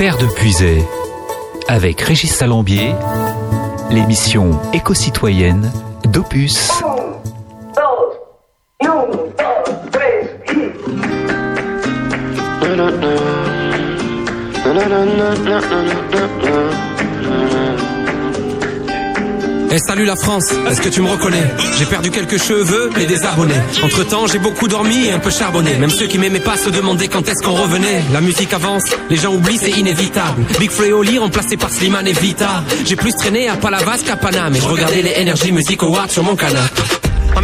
Terre de Puisay, avec Régis Salambier, l'émission éco-citoyenne d'Opus. Salut la France, est-ce que tu me reconnais? J'ai perdu quelques cheveux et des abonnés. Entre temps, j'ai beaucoup dormi et un peu charbonné. Même ceux qui m'aimaient pas se demandaient quand est-ce qu'on revenait. La musique avance, les gens oublient, c'est inévitable. Big Oli remplacé par Slimane et Vita. J'ai plus traîné à Palavas qu'à Paname et je regardais les Energy Music Awards sur mon canapé.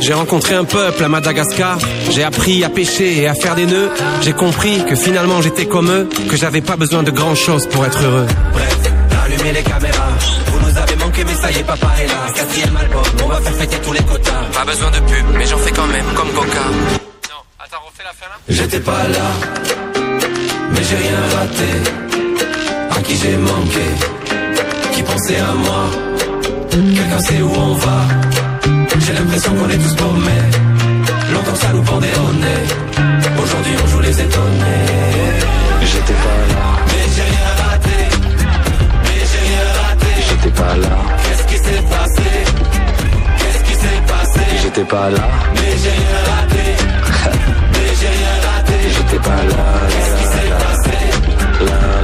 J'ai rencontré un peuple à Madagascar. J'ai appris à pêcher et à faire des nœuds. J'ai compris que finalement j'étais comme eux, que j'avais pas besoin de grand chose pour être heureux. Bref, allumez les caméras. Vous nous avez manqué, mais ça y est, papa est là. Quatrième album, on va faire fêter tous les quotas. Pas besoin de pub, mais j'en fais quand même, comme Coca. Non, attends, refais la fin là. J'étais pas là, mais j'ai rien raté. À qui j'ai manqué, qui pensait à moi. Quelqu'un sait où on va. J'ai l'impression qu'on est tous paumés. Longtemps ça nous pendait au nez. Aujourd'hui on joue les étonnés. J'étais pas là, mais j'ai rien raté. Mais j'ai rien raté. J'étais pas là. Qu'est-ce qui s'est passé? Qu'est-ce qui s'est passé? J'étais pas là, mais j'ai rien raté. mais j'ai rien raté. J'étais pas là. Qu'est-ce qui s'est passé?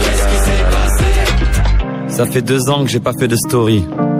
Qu'est-ce qui s'est passé? Ça fait deux ans que j'ai pas fait de story.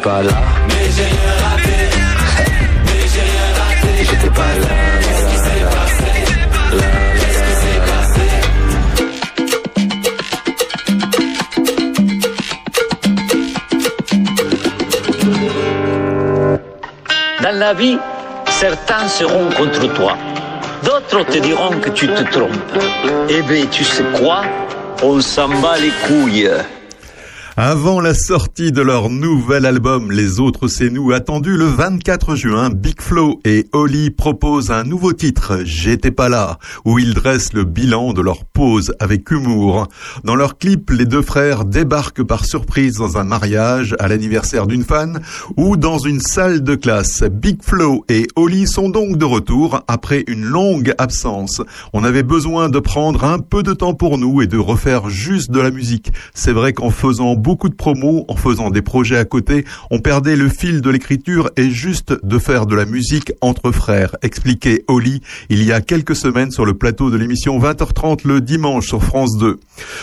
J'étais pas là, Mais j'ai raté. Mais j'ai rien raté. j'étais pas là. Qu'est-ce qui s'est passé Qu'est-ce qui s'est passé Dans la vie, certains seront contre toi. D'autres te diront que tu te trompes. Eh bien, tu sais quoi? On s'en bat les couilles. Avant la sortie de leur nouvel album Les Autres C'est Nous, attendu le 24 juin, Big Flo et Oli proposent un nouveau titre, J'étais pas là, où ils dressent le bilan de leur pause avec humour. Dans leur clip, les deux frères débarquent par surprise dans un mariage, à l'anniversaire d'une fan, ou dans une salle de classe. Big Flo et Oli sont donc de retour après une longue absence. On avait besoin de prendre un peu de temps pour nous et de refaire juste de la musique. C'est vrai qu'en faisant beaucoup de promos, en faisant des projets à côté, on perdait le fil de l'écriture et juste de faire de la musique entre frères, expliquait Oli il y a quelques semaines sur le plateau de l'émission 20h30 le dimanche sur France 2.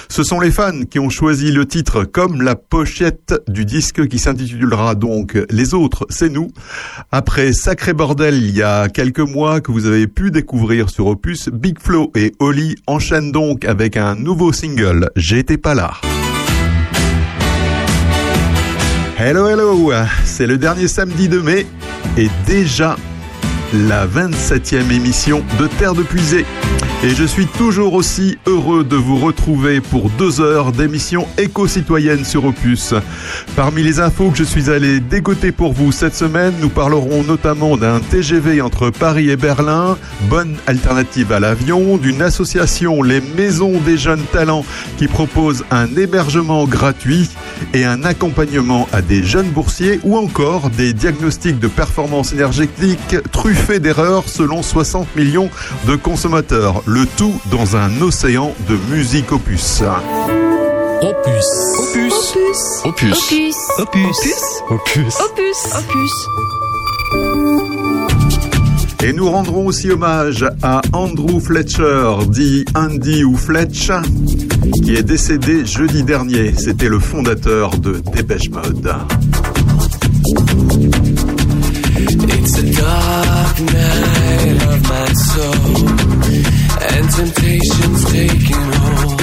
Ce sont les fans qui ont choisi le titre comme la pochette du disque qui s'intitulera donc Les autres, c'est nous. Après Sacré Bordel il y a quelques mois que vous avez pu découvrir sur Opus, Big Flo et Oli enchaînent donc avec un nouveau single, J'étais pas là. Hello, hello C'est le dernier samedi de mai et déjà la 27e émission de Terre de Puisée. Et je suis toujours aussi heureux de vous retrouver pour deux heures d'émission éco-citoyenne sur Opus. Parmi les infos que je suis allé dégoter pour vous cette semaine, nous parlerons notamment d'un TGV entre Paris et Berlin, bonne alternative à l'avion, d'une association Les Maisons des Jeunes Talents qui propose un hébergement gratuit et un accompagnement à des jeunes boursiers ou encore des diagnostics de performance énergétique truffés d'erreurs selon 60 millions de consommateurs. Le tout dans un océan de musique opus. Opus. Opus. Opus. Opus. Opus. Opus. Opus. Opus. Et nous rendrons aussi hommage à Andrew Fletcher, dit Andy ou Fletch, qui est décédé jeudi dernier. C'était le fondateur de Dépêche Mode. It's a dark night of my soul, and temptation's taking hold.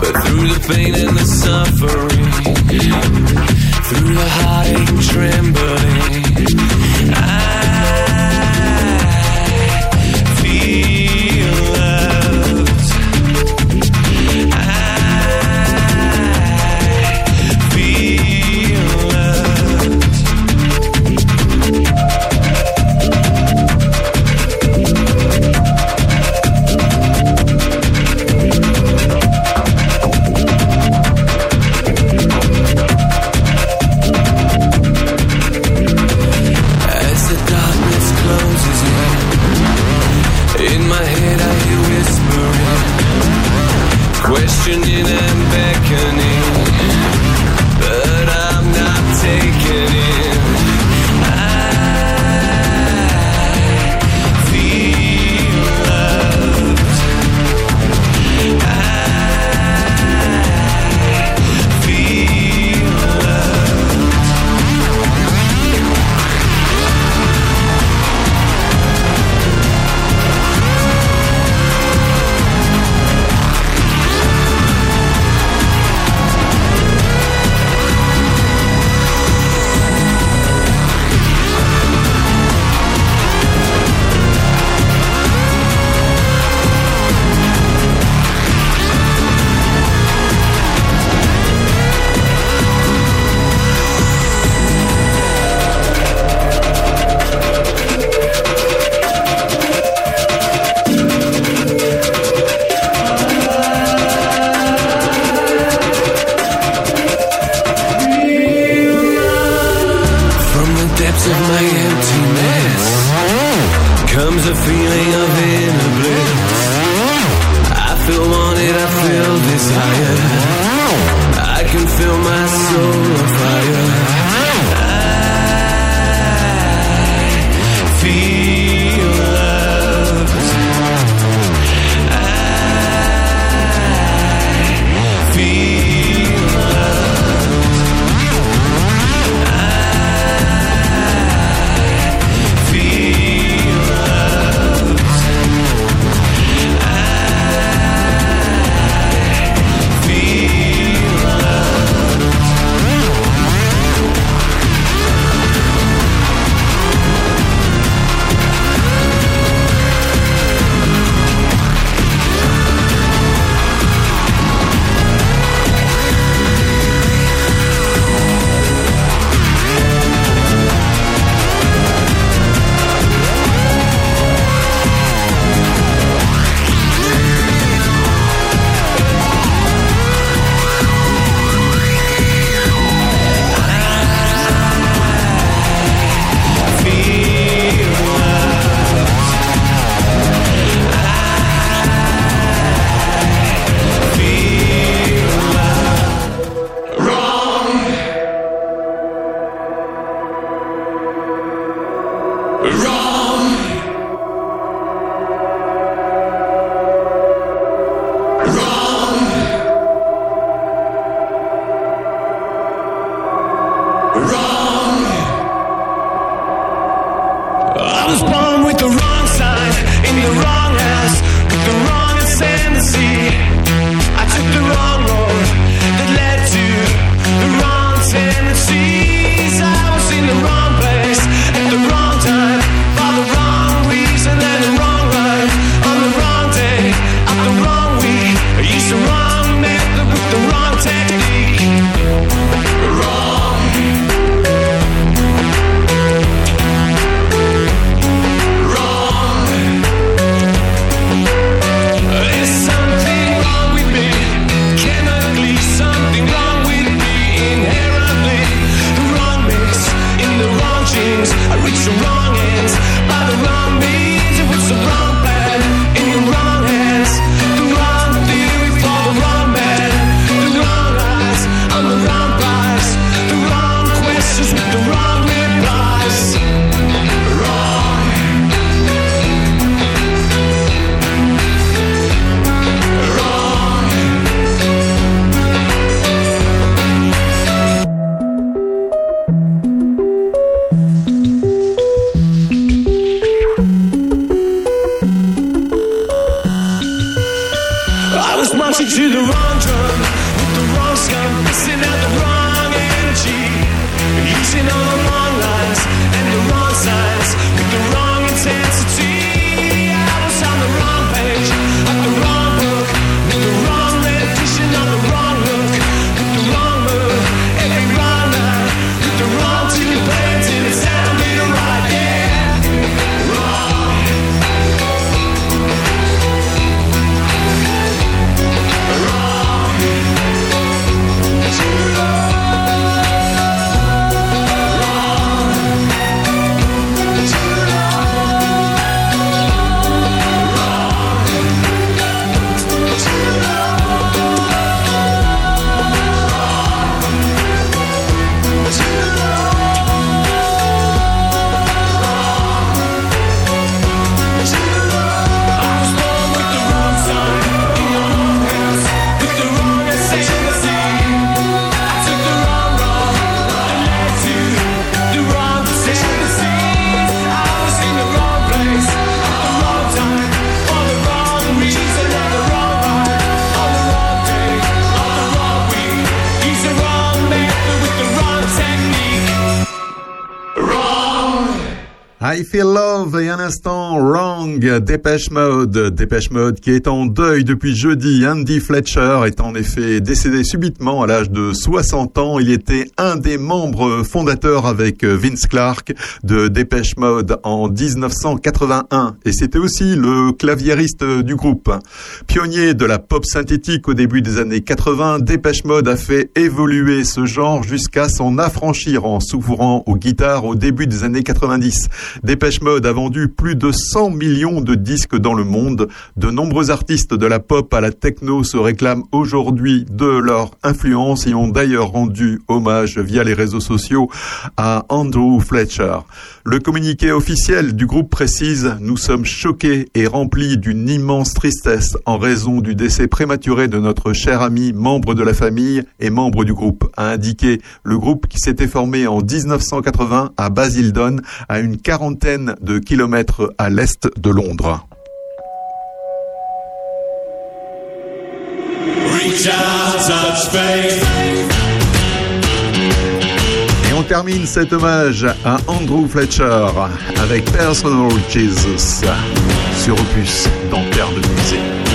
But through the pain and the suffering, through the heartache and trembling, on long lives Dépêche Mode. Dépêche Mode qui est en deuil depuis jeudi. Andy Fletcher est en effet décédé subitement à l'âge de 60 ans. Il était un des membres fondateurs avec Vince Clark de Dépêche Mode en 1981 et c'était aussi le claviériste du groupe. Pionnier de la pop synthétique au début des années 80, Dépêche Mode a fait évoluer ce genre jusqu'à s'en affranchir en s'ouvrant aux guitares au début des années 90. Dépêche Mode a vendu plus de 100 millions de disques dans le monde. De nombreux artistes de la pop à la techno se réclament aujourd'hui de leur influence et ont d'ailleurs rendu hommage via les réseaux sociaux à Andrew Fletcher. Le communiqué officiel du groupe précise Nous sommes choqués et remplis d'une immense tristesse en raison du décès prématuré de notre cher ami, membre de la famille et membre du groupe, a indiqué le groupe qui s'était formé en 1980 à Basildon, à une quarantaine de kilomètres à l'est de Londres. On termine cet hommage à Andrew Fletcher avec Personal Jesus sur Opus dans Terre de Musée.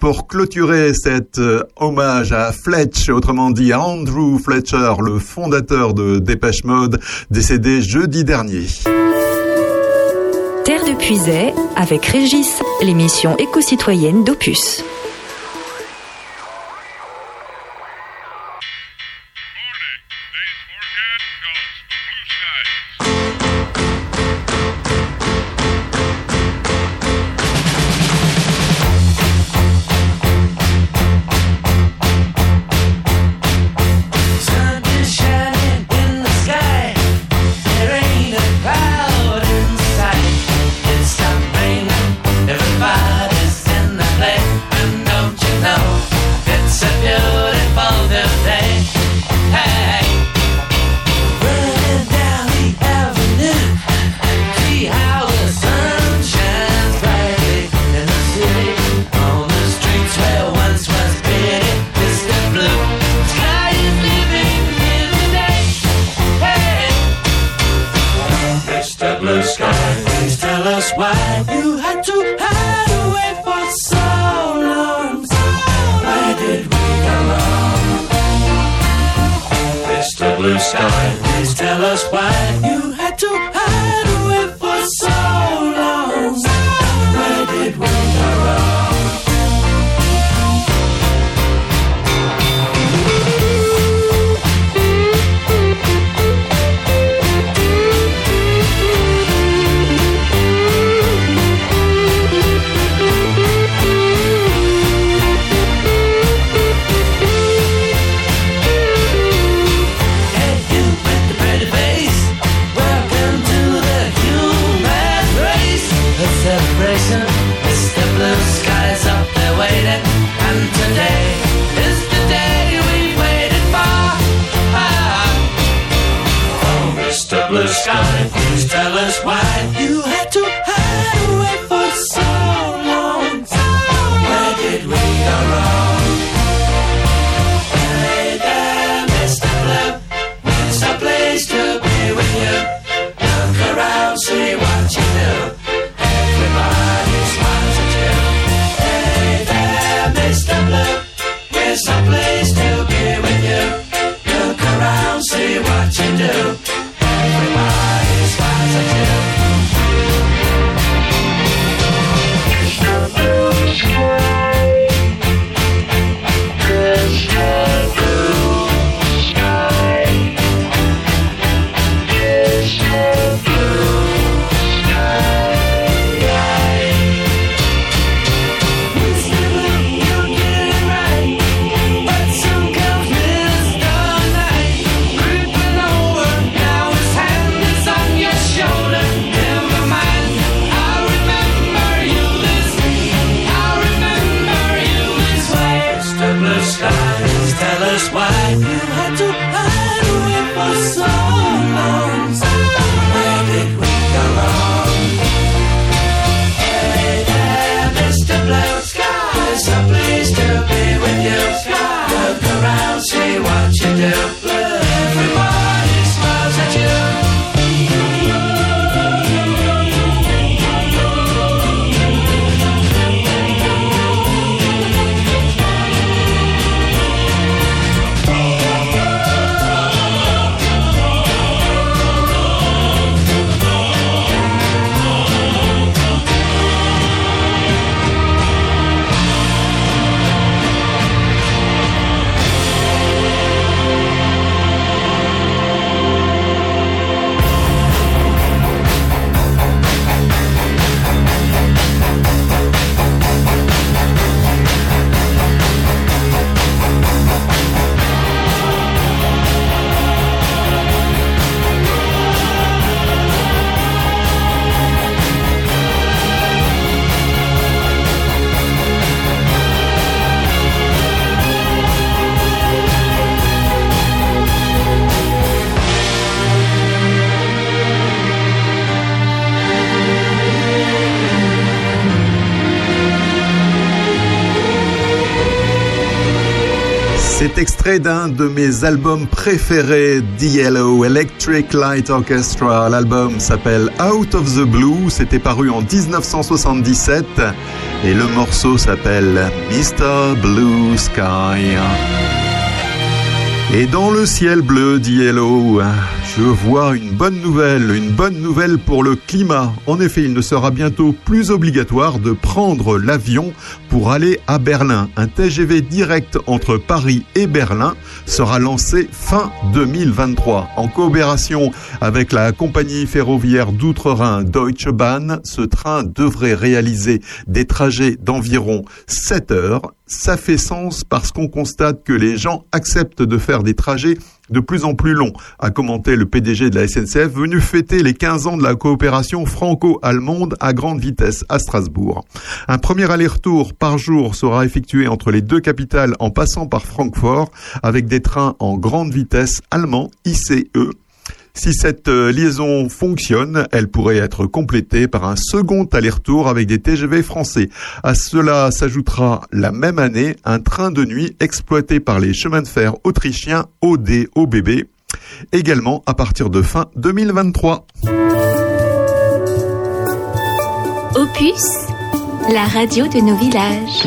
Pour clôturer cet euh, hommage à Fletch, autrement dit à Andrew Fletcher, le fondateur de Dépêche Mode, décédé jeudi dernier. Terre de Puisay avec Régis, l'émission éco-citoyenne d'Opus. D'un de mes albums préférés, Yellow Electric Light Orchestra. L'album s'appelle Out of the Blue, c'était paru en 1977 et le morceau s'appelle Mr. Blue Sky. Et dans le ciel bleu d'Yellow, je vois une bonne nouvelle, une bonne nouvelle pour le climat. En effet, il ne sera bientôt plus obligatoire de prendre l'avion pour aller à Berlin. Un TGV direct entre Paris et Berlin sera lancé fin 2023. En coopération avec la compagnie ferroviaire d'Outre-Rhin Deutsche Bahn, ce train devrait réaliser des trajets d'environ 7 heures. Ça fait sens parce qu'on constate que les gens acceptent de faire des trajets de plus en plus longs, a commenté le PDG de la SNCF venu fêter les 15 ans de la coopération franco-allemande à grande vitesse à Strasbourg. Un premier aller-retour par jour sera effectué entre les deux capitales en passant par Francfort avec des trains en grande vitesse allemands ICE si cette euh, liaison fonctionne, elle pourrait être complétée par un second aller-retour avec des TGV français. À cela s'ajoutera la même année un train de nuit exploité par les chemins de fer autrichiens ODOBB, également à partir de fin 2023. Opus, la radio de nos villages.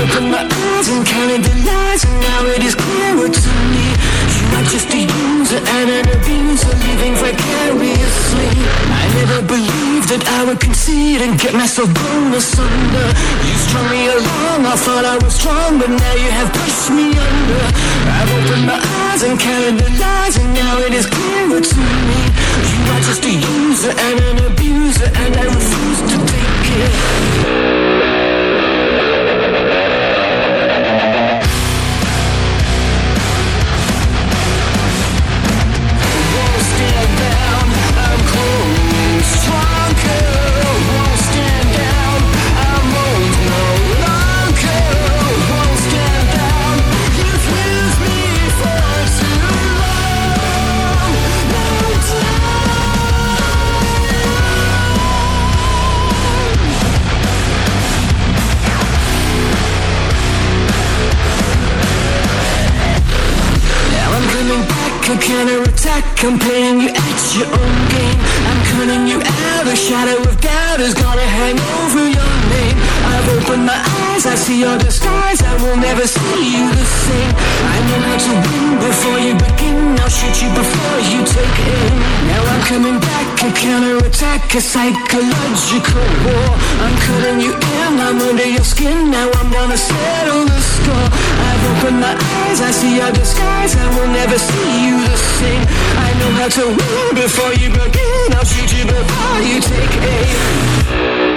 Opened my eyes and counted the lies, and now it is clearer to me. You're just a user and an abuser, living vicariously. I never believed that I would concede and get myself blown asunder. You strung me along, I thought I was strong, but now you have pushed me under. I've opened my eyes and counted the lies, and now it is clearer to me. You are just a user and an abuser, and I refuse to take it. I'm playing you at your own game. I'm cutting you out. A shadow of doubt is gonna hang over your name. I've opened my eyes. I see your disguise. I will never see you the same. I know how to win before you begin. I'll shoot you before you take aim. Now I'm coming back. A counterattack. A psychological war. I'm cutting you in. I'm under your skin. Now I'm gonna settle the score. I've opened my eyes. I see your disguise. I will never see you the same. I know how to win before you begin. I'll shoot you before you take aim.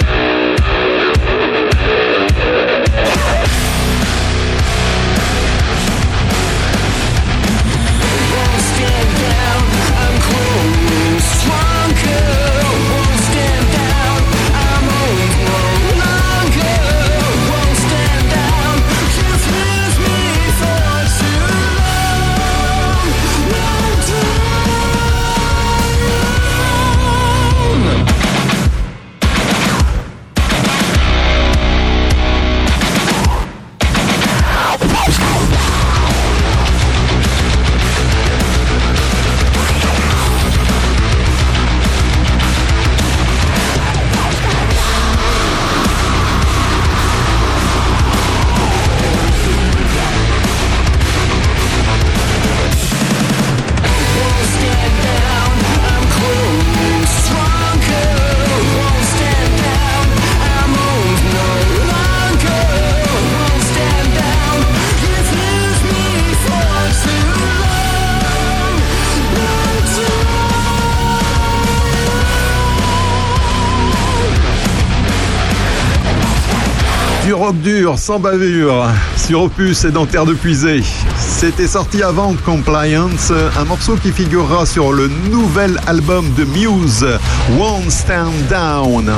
Rock dur, sans bavure, sur Opus et dans Terre de Puisée. C'était sorti avant Compliance, un morceau qui figurera sur le nouvel album de Muse, Won't Stand Down.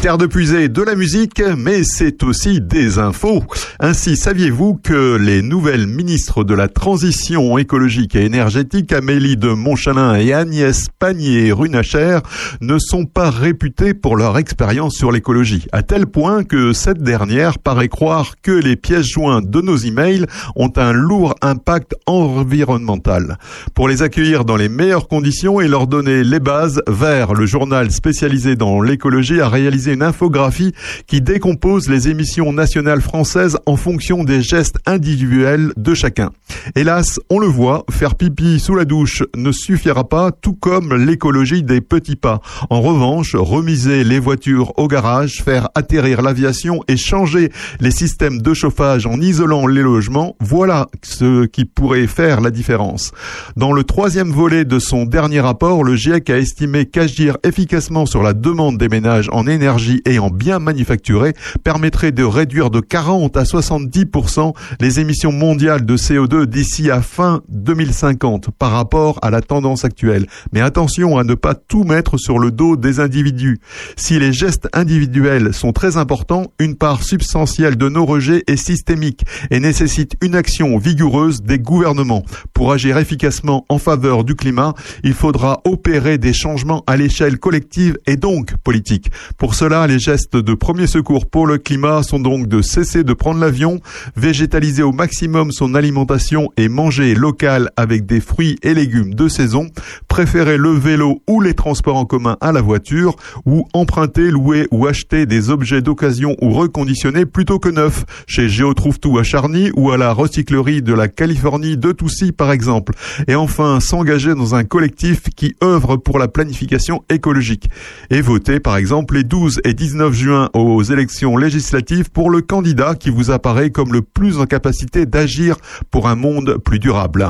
Terre de puiser de la musique, mais c'est aussi des infos. Ainsi, saviez-vous que les nouvelles ministres de la transition écologique et énergétique, Amélie de Montchalin et Agnès Pannier-Runacher, ne sont pas réputées pour leur expérience sur l'écologie, à tel point que cette dernière paraît croire que les pièces jointes de nos emails ont un lourd impact environnemental. Pour les accueillir dans les meilleures conditions et leur donner les bases, vers le journal spécialisé dans l'écologie a réalisé une infographie qui décompose les émissions nationales françaises fonction des gestes individuels de chacun. Hélas, on le voit, faire pipi sous la douche ne suffira pas, tout comme l'écologie des petits pas. En revanche, remiser les voitures au garage, faire atterrir l'aviation et changer les systèmes de chauffage en isolant les logements, voilà ce qui pourrait faire la différence. Dans le troisième volet de son dernier rapport, le GIEC a estimé qu'agir efficacement sur la demande des ménages en énergie et en biens manufacturés permettrait de réduire de 40 à 70% les émissions mondiales de CO2 d'ici à fin 2050 par rapport à la tendance actuelle. Mais attention à ne pas tout mettre sur le dos des individus. Si les gestes individuels sont très importants, une part substantielle de nos rejets est systémique et nécessite une action vigoureuse des gouvernements. Pour agir efficacement en faveur du climat, il faudra opérer des changements à l'échelle collective et donc politique. Pour cela, les gestes de premier secours pour le climat sont donc de cesser de prendre l'avion, végétaliser au maximum son alimentation et manger local avec des fruits et légumes de saison, préférer le vélo ou les transports en commun à la voiture, ou emprunter, louer ou acheter des objets d'occasion ou reconditionnés plutôt que neufs, chez Géotrouve-Tout à Charny ou à la recyclerie de la Californie de Toussy par exemple. Et enfin, s'engager dans un collectif qui œuvre pour la planification écologique. Et voter par exemple les 12 et 19 juin aux élections législatives pour le candidat qui vous apparaît comme le plus en capacité d'agir pour un monde plus durable.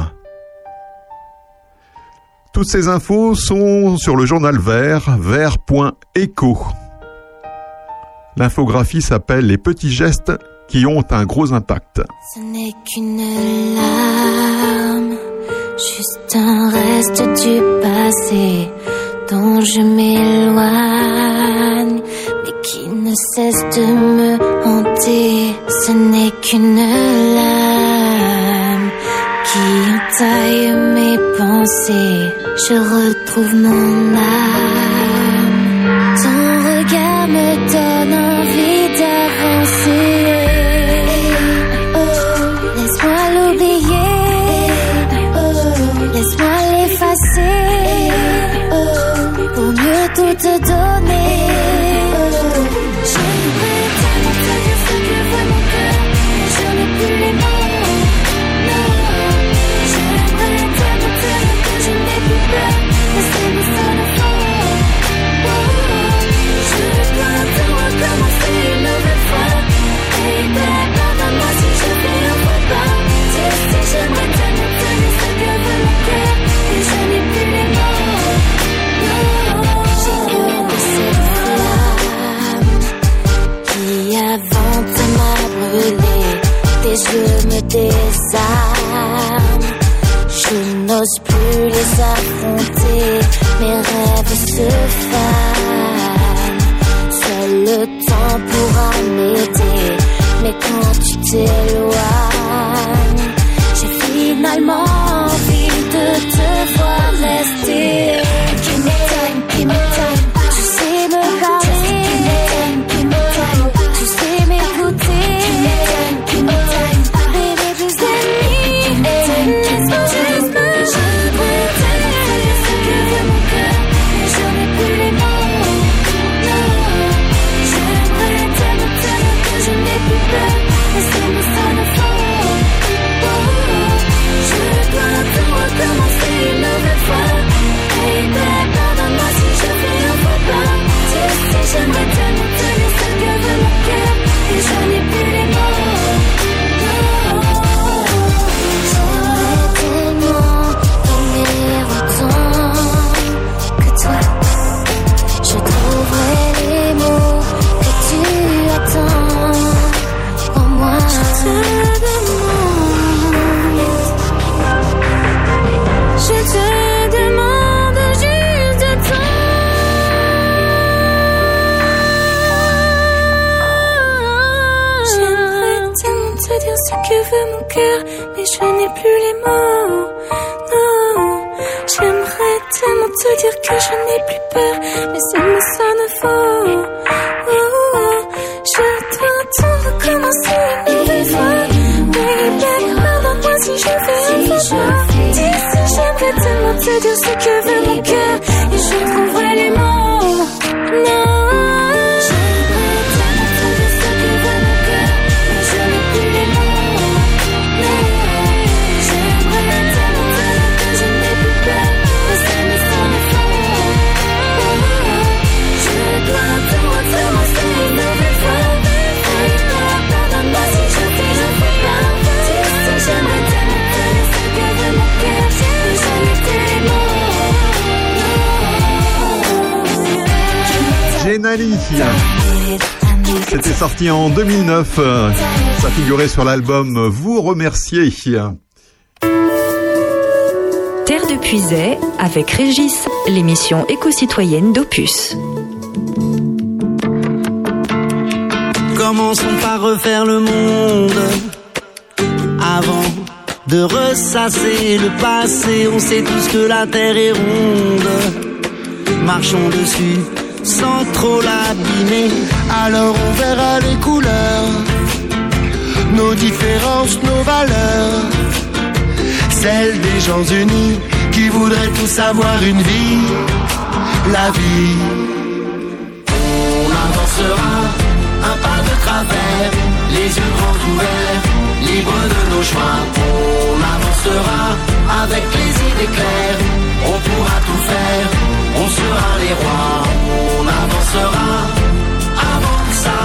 Toutes ces infos sont sur le journal Vert, vert.eco. L'infographie s'appelle Les petits gestes qui ont un gros impact. Ce n'est qu'une larme, juste un reste du passé dont je m'éloigne, mais qui ne cesse de me hanter. Ce n'est qu'une lame qui entaille mes pensées. Je retrouve mon âme. Yeux me désarment. Je n'ose plus les affronter, mes rêves se fanent. Seul le temps pourra m'aider, mais quand tu t'éloignes, j'ai finalement envie de te sorti en 2009. euh, Ça figurait sur l'album Vous remercier. Terre de Puisay avec Régis, l'émission éco-citoyenne d'Opus. Commençons par refaire le monde avant de ressasser le passé. On sait tous que la terre est ronde. Marchons dessus sans trop l'abîmer. Alors on verra les couleurs, nos différences, nos valeurs. Celles des gens unis qui voudraient tous avoir une vie, la vie. On avancera un pas de travers, les yeux grands ouverts, libres de nos chemins. On avancera avec les idées claires, on pourra tout faire, on sera les rois. On avancera avant que ça,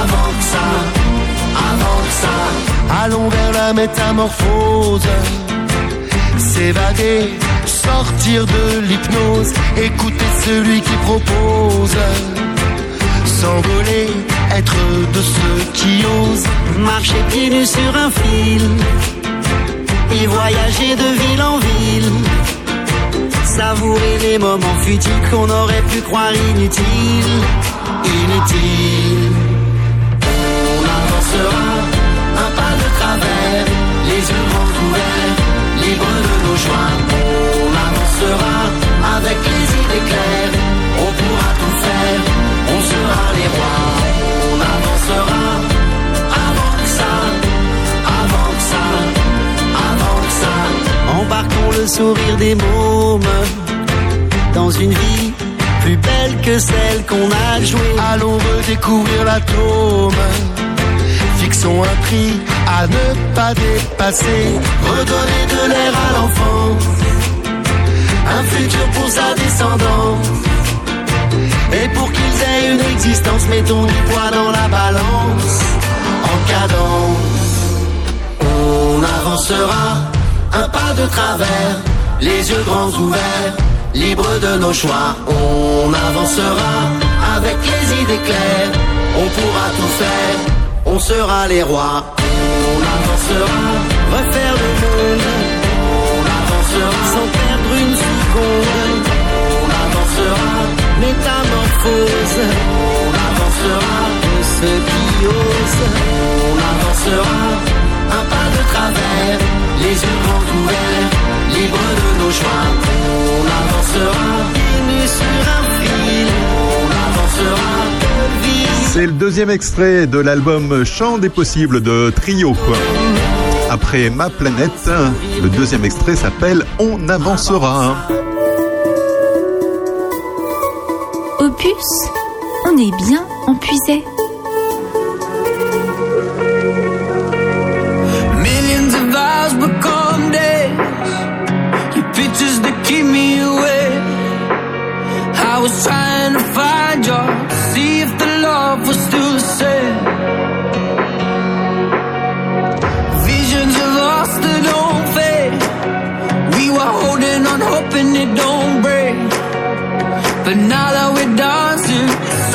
avant que ça, avant que ça. Allons vers la métamorphose, s'évader, sortir de l'hypnose, écouter celui qui propose, s'envoler, être de ceux qui osent, Marcher pieds nus sur un fil et voyager de ville en ville. Savourer les moments futiles qu'on aurait pu croire inutiles. Inutiles. On avancera un pas de travers, les yeux grands ouverts, libres de nos choix. Sourire des mômes dans une vie belle que celle qu'on a jouée. Allons redécouvrir l'atome. Fixons un prix à ne pas dépasser. Redonner de l'air à l'enfant, un futur pour sa descendance. Et pour qu'ils aient une existence, mettons du poids dans la balance, en cadence. On avancera, un pas de travers, les yeux grands ouverts, libres de nos choix. On avancera, avec les idées claires, on pourra tout faire, on sera les rois. On avancera, refaire le monde. On avancera, sans perdre une seconde. On avancera, métamorphose. On avancera, ceux qui osent. On avancera, travers, les yeux grands ouverts, libres de nos choix. On avancera, unis sur un fil. On avancera, de vie. C'est le deuxième extrait de l'album Chant des possibles de Trio. Après Ma planète, le deuxième extrait s'appelle On avancera. Opus, on est bien empuisé. Pictures that keep me awake. I was trying to find you, see if the love was still the same. Visions of us that don't fade. We were holding on, hoping it don't break. But now that we're dancing, it's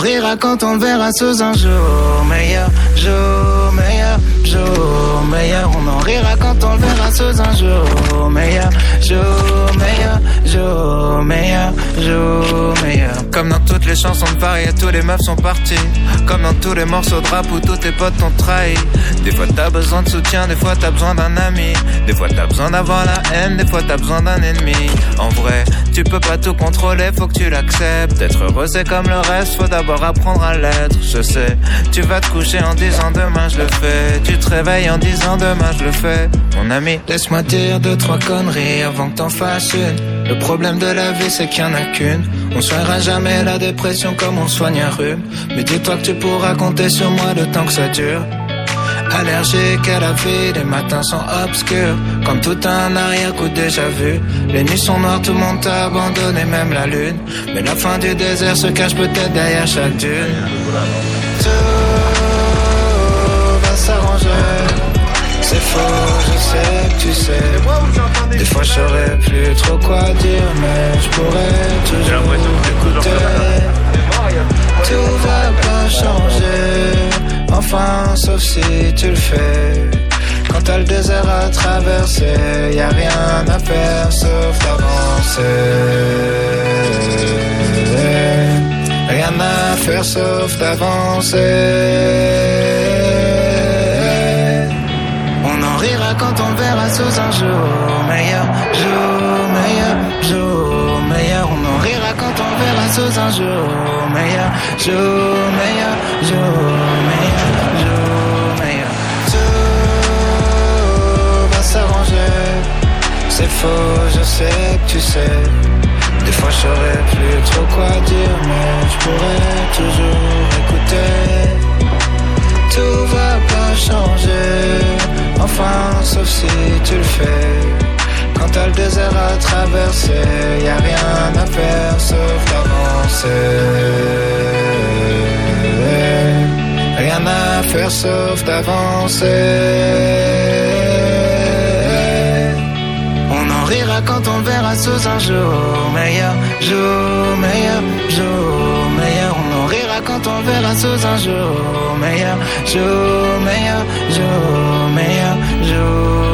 Rira quand on le verra sous un jour meilleur, jour meilleur, jour meilleur. On en rira quand on le verra sous un jour meilleur, jour meilleur, jour meilleur, jour meilleur. Comme dans toutes les chansons de Paris, tous les meufs sont partis. Comme dans tous les morceaux de rap où tous tes potes t'ont trahi. Des fois t'as besoin de soutien, des fois t'as besoin d'un ami. Des fois t'as besoin d'avoir la haine, des fois t'as besoin d'un ennemi. En vrai, tu peux pas tout contrôler, faut que tu l'acceptes. Être heureux c'est comme le reste, faut d'abord apprendre à l'être. Je sais, tu vas te coucher en disant demain je le fais. Tu te réveilles en disant demain je le fais. Mon ami, laisse-moi dire deux, trois conneries avant que t'en fasses une. Le problème de la vie c'est qu'il y en a qu'une. On soignera jamais la dépression comme on soigne un rhume. Mais dis-toi que tu pourras compter sur moi le temps que ça dure. Allergique à la vie, les matins sont obscurs Comme tout un arrière-coup déjà vu. Les nuits sont noires, tout le monde t'a abandonné, même la lune. Mais la fin du désert se cache peut-être derrière chaque dune. Tout va s'arranger. C'est faux, je sais que tu sais. Des fois je saurais plus trop quoi dire Mais je pourrais toujours si tu le fais. Quand t'as le désert à traverser, y a rien à faire sauf d'avancer. Rien à faire sauf d'avancer. On en rira quand on verra sous un jour meilleur, jour meilleur, jour meilleur. On en rira quand on verra sous un jour meilleur, jour meilleur, jour meilleur, je sais que tu sais. Des fois je plus trop quoi dire, mais je pourrais toujours écouter. Tout va pas changer, enfin sauf si tu le fais. Quand t'as le désert à traverser, y a rien à faire sauf d'avancer. Rien à faire sauf d'avancer. Rira quand on verra sous un jour meilleur, jour meilleur, jour meilleur. On en rira quand on verra sous un jour meilleur, jour meilleur, jour meilleur, jour.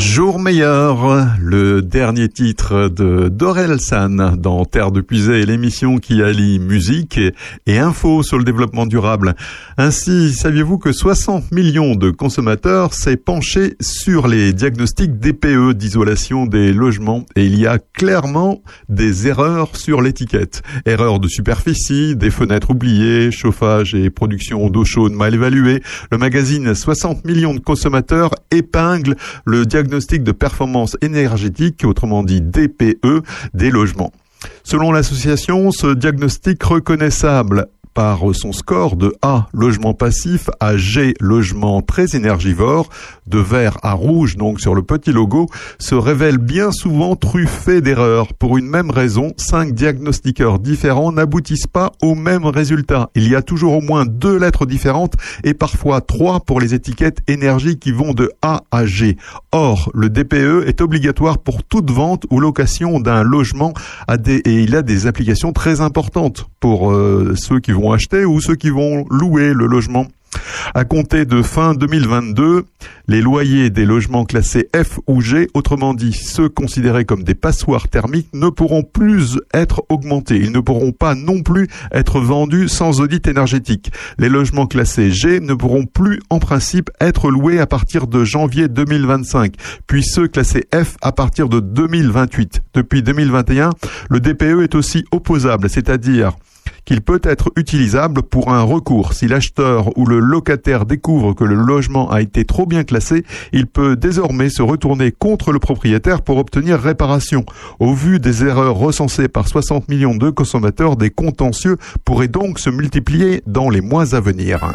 Jour meilleur, le dernier titre de Dorel San dans Terre de Puisée, l'émission qui allie musique et, info sur le développement durable. Ainsi, saviez-vous que 60 millions de consommateurs s'est penché sur les diagnostics DPE d'isolation des logements et il y a clairement des erreurs sur l'étiquette. Erreurs de superficie, des fenêtres oubliées, chauffage et production d'eau chaude mal évaluée. Le magazine 60 millions de consommateurs épingle le diagnostic de performance énergétique, autrement dit DPE, des logements. Selon l'association, ce diagnostic reconnaissable par son score de A, logement passif, à G, logement très énergivore, de vert à rouge, donc sur le petit logo, se révèle bien souvent truffé d'erreurs. Pour une même raison, cinq diagnostiqueurs différents n'aboutissent pas au même résultat. Il y a toujours au moins deux lettres différentes et parfois trois pour les étiquettes énergie qui vont de A à G. Or, le DPE est obligatoire pour toute vente ou location d'un logement et il a des applications très importantes pour euh, ceux qui vont acheter ou ceux qui vont louer le logement. À compter de fin 2022, les loyers des logements classés F ou G, autrement dit ceux considérés comme des passoires thermiques, ne pourront plus être augmentés. Ils ne pourront pas non plus être vendus sans audit énergétique. Les logements classés G ne pourront plus en principe être loués à partir de janvier 2025, puis ceux classés F à partir de 2028. Depuis 2021, le DPE est aussi opposable, c'est-à-dire qu'il peut être utilisable pour un recours. Si l'acheteur ou le locataire découvre que le logement a été trop bien classé, il peut désormais se retourner contre le propriétaire pour obtenir réparation. Au vu des erreurs recensées par 60 millions de consommateurs, des contentieux pourraient donc se multiplier dans les mois à venir.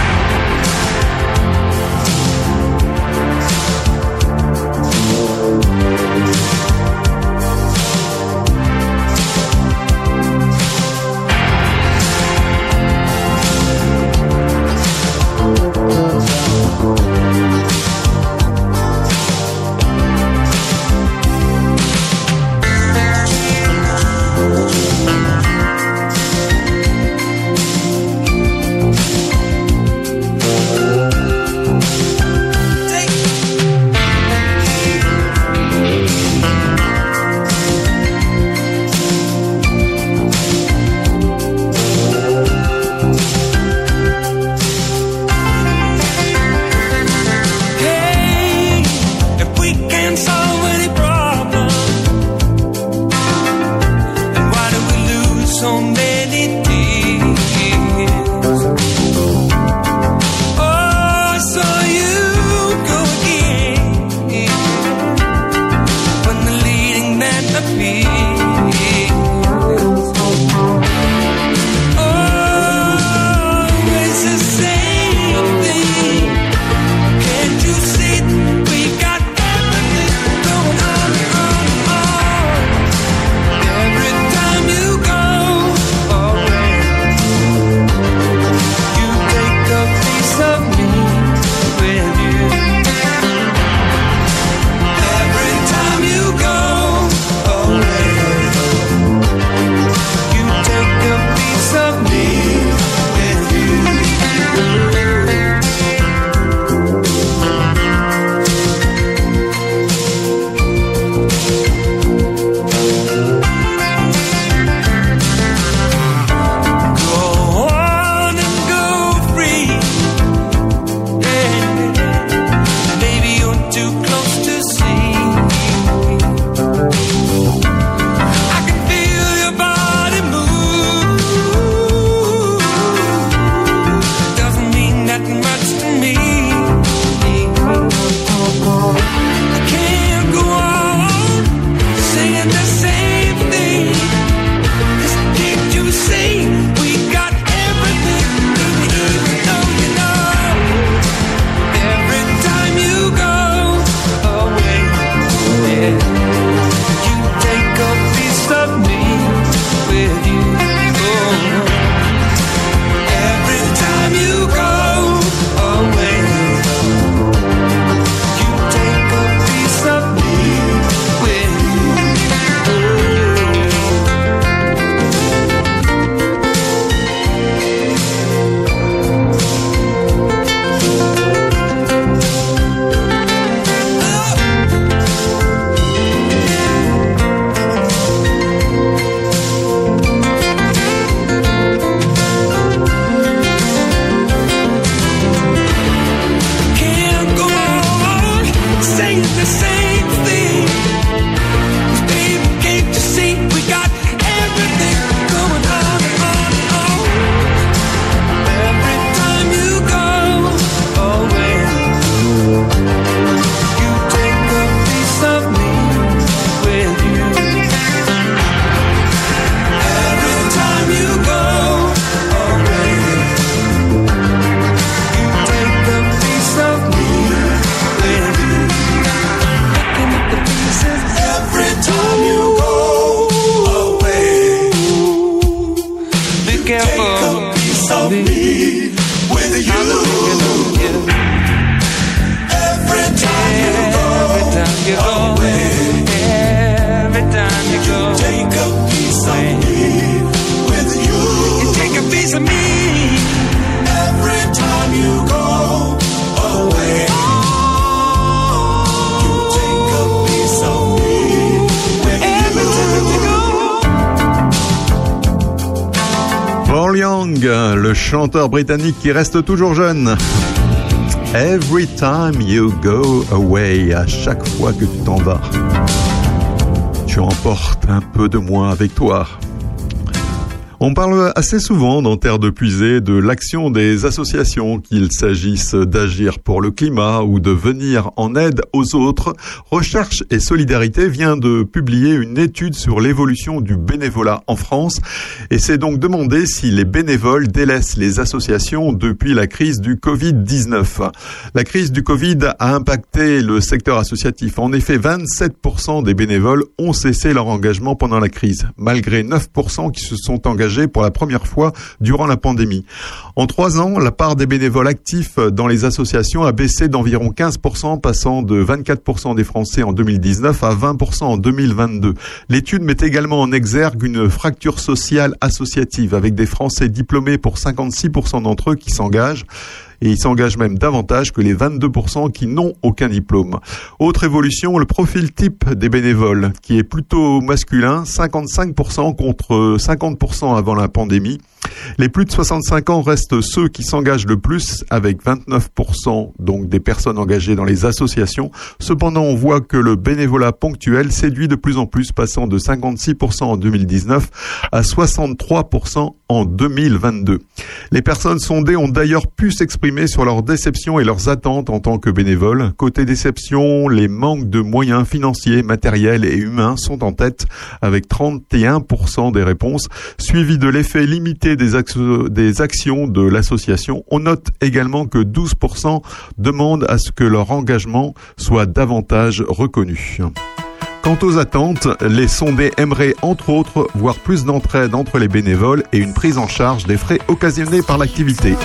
Britannique qui reste toujours jeune. Every time you go away, à chaque fois que tu t'en vas, tu emportes un peu de moi avec toi. On parle assez souvent dans Terre de Puisée de l'action des associations, qu'il s'agisse d'agir le climat ou de venir en aide aux autres. Recherche et Solidarité vient de publier une étude sur l'évolution du bénévolat en France et s'est donc demandé si les bénévoles délaissent les associations depuis la crise du Covid-19. La crise du Covid a impacté le secteur associatif. En effet, 27% des bénévoles ont cessé leur engagement pendant la crise, malgré 9% qui se sont engagés pour la première fois durant la pandémie. En trois ans, la part des bénévoles actifs dans les associations a baissé d'environ 15%, passant de 24% des Français en 2019 à 20% en 2022. L'étude met également en exergue une fracture sociale associative, avec des Français diplômés pour 56% d'entre eux qui s'engagent et ils s'engagent même davantage que les 22% qui n'ont aucun diplôme. Autre évolution, le profil type des bénévoles, qui est plutôt masculin, 55% contre 50% avant la pandémie. Les plus de 65 ans restent ceux qui s'engagent le plus, avec 29% donc des personnes engagées dans les associations. Cependant, on voit que le bénévolat ponctuel séduit de plus en plus, passant de 56% en 2019 à 63% en 2022. Les personnes sondées ont d'ailleurs pu s'exprimer sur leurs déceptions et leurs attentes en tant que bénévoles. Côté déception, les manques de moyens financiers, matériels et humains sont en tête avec 31% des réponses, suivi de l'effet limité des, actions- des actions de l'association. On note également que 12% demandent à ce que leur engagement soit davantage reconnu. Quant aux attentes, les sondés aimeraient entre autres voir plus d'entraide entre les bénévoles et une prise en charge des frais occasionnés par l'activité.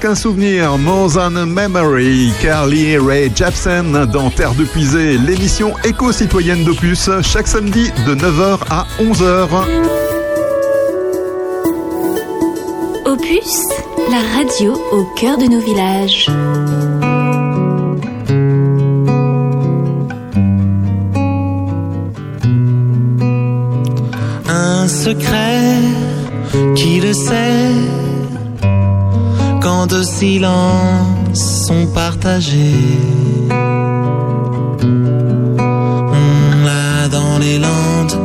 Qu'un souvenir, more than a memory. Carly Ray Jepsen dans Terre de Puisée, l'émission éco-citoyenne d'Opus, chaque samedi de 9h à 11h. Opus, la radio au cœur de nos villages. un secret qui le sait de silences sont partagés. On l'a dans les landes,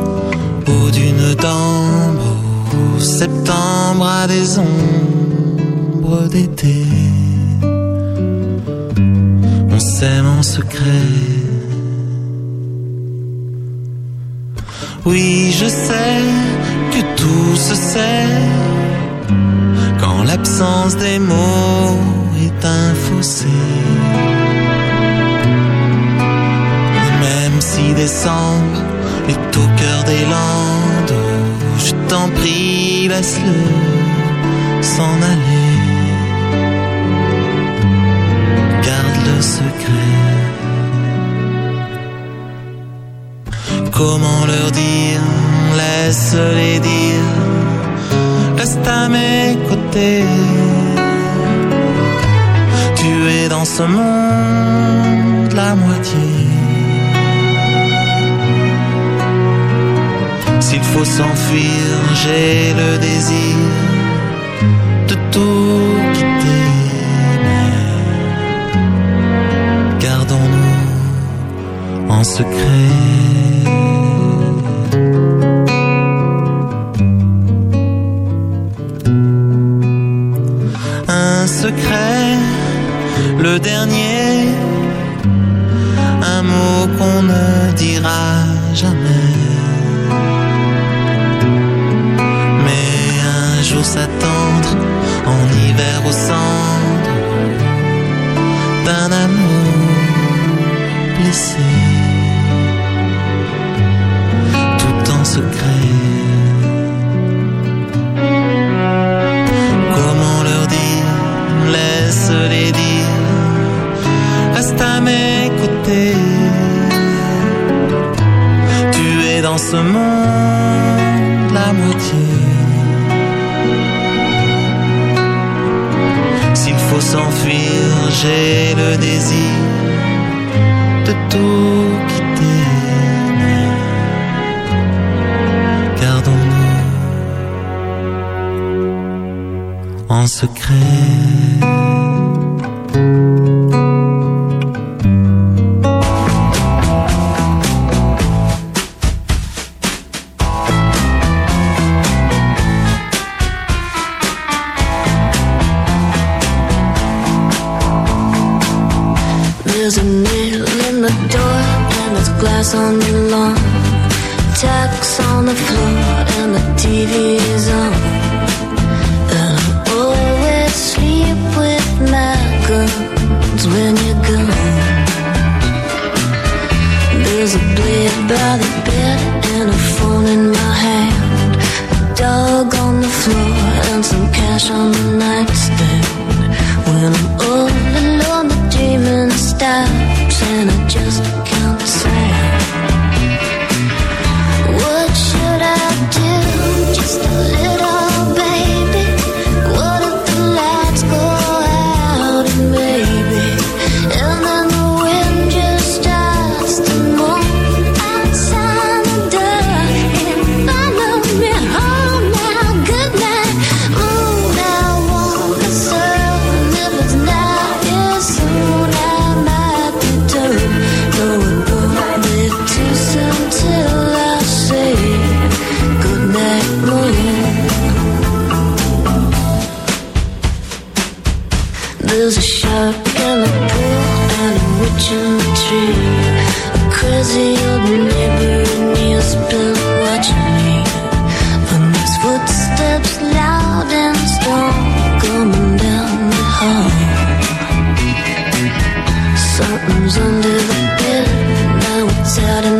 au d'une tambre, au septembre à des ombres d'été. On s'aime en secret. Oui, je sais que tout se sait l'absence des mots est un fossé. Même si décembre est au cœur des landes, je t'en prie, laisse-le s'en aller. Garde le secret. Comment leur dire, laisse-les dire, reste à mes côtés. Tu es dans ce monde la moitié. S'il faut s'enfuir, j'ai le désir de tout quitter. Gardons-nous en secret. Secret, le dernier, un mot qu'on ne dira jamais. Mais un jour s'attendre en hiver au centre d'un amour blessé, à mes côtés. Tu es dans ce monde la moitié. S'il faut s'enfuir, j'ai le désir de tout quitter. Gardons-nous en secret. under the bed, now it's out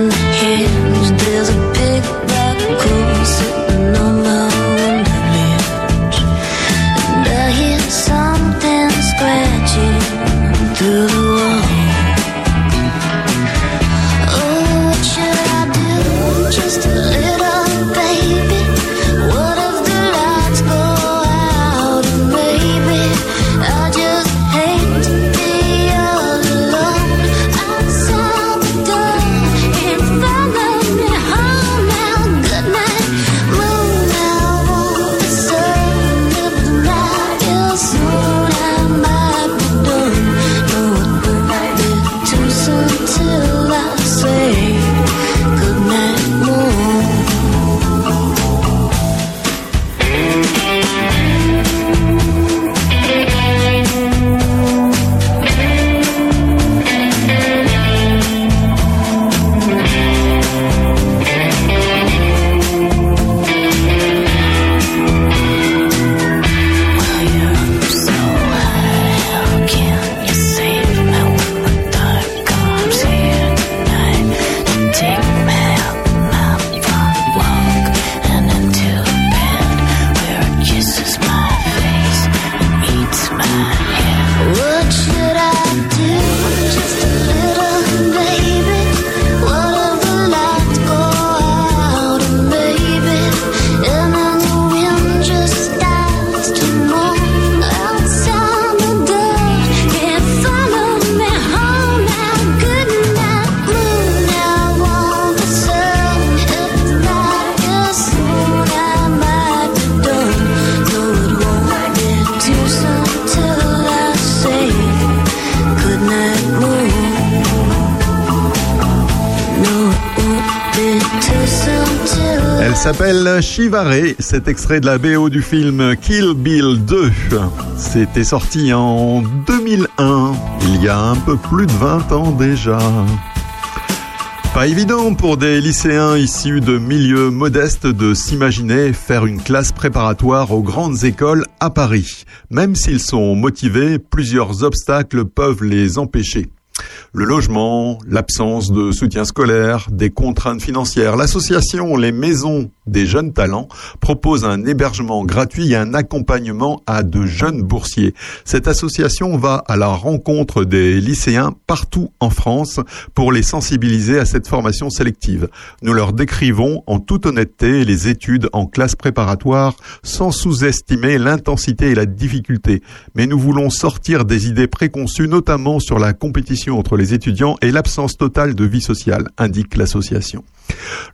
Chivare, cet extrait de la BO du film Kill Bill 2. C'était sorti en 2001, il y a un peu plus de 20 ans déjà. Pas évident pour des lycéens issus de milieux modestes de s'imaginer faire une classe préparatoire aux grandes écoles à Paris. Même s'ils sont motivés, plusieurs obstacles peuvent les empêcher. Le logement, l'absence de soutien scolaire, des contraintes financières. L'association Les Maisons des Jeunes Talents propose un hébergement gratuit et un accompagnement à de jeunes boursiers. Cette association va à la rencontre des lycéens partout en France pour les sensibiliser à cette formation sélective. Nous leur décrivons en toute honnêteté les études en classe préparatoire sans sous-estimer l'intensité et la difficulté. Mais nous voulons sortir des idées préconçues, notamment sur la compétition entre les étudiants et l'absence totale de vie sociale, indique l'association.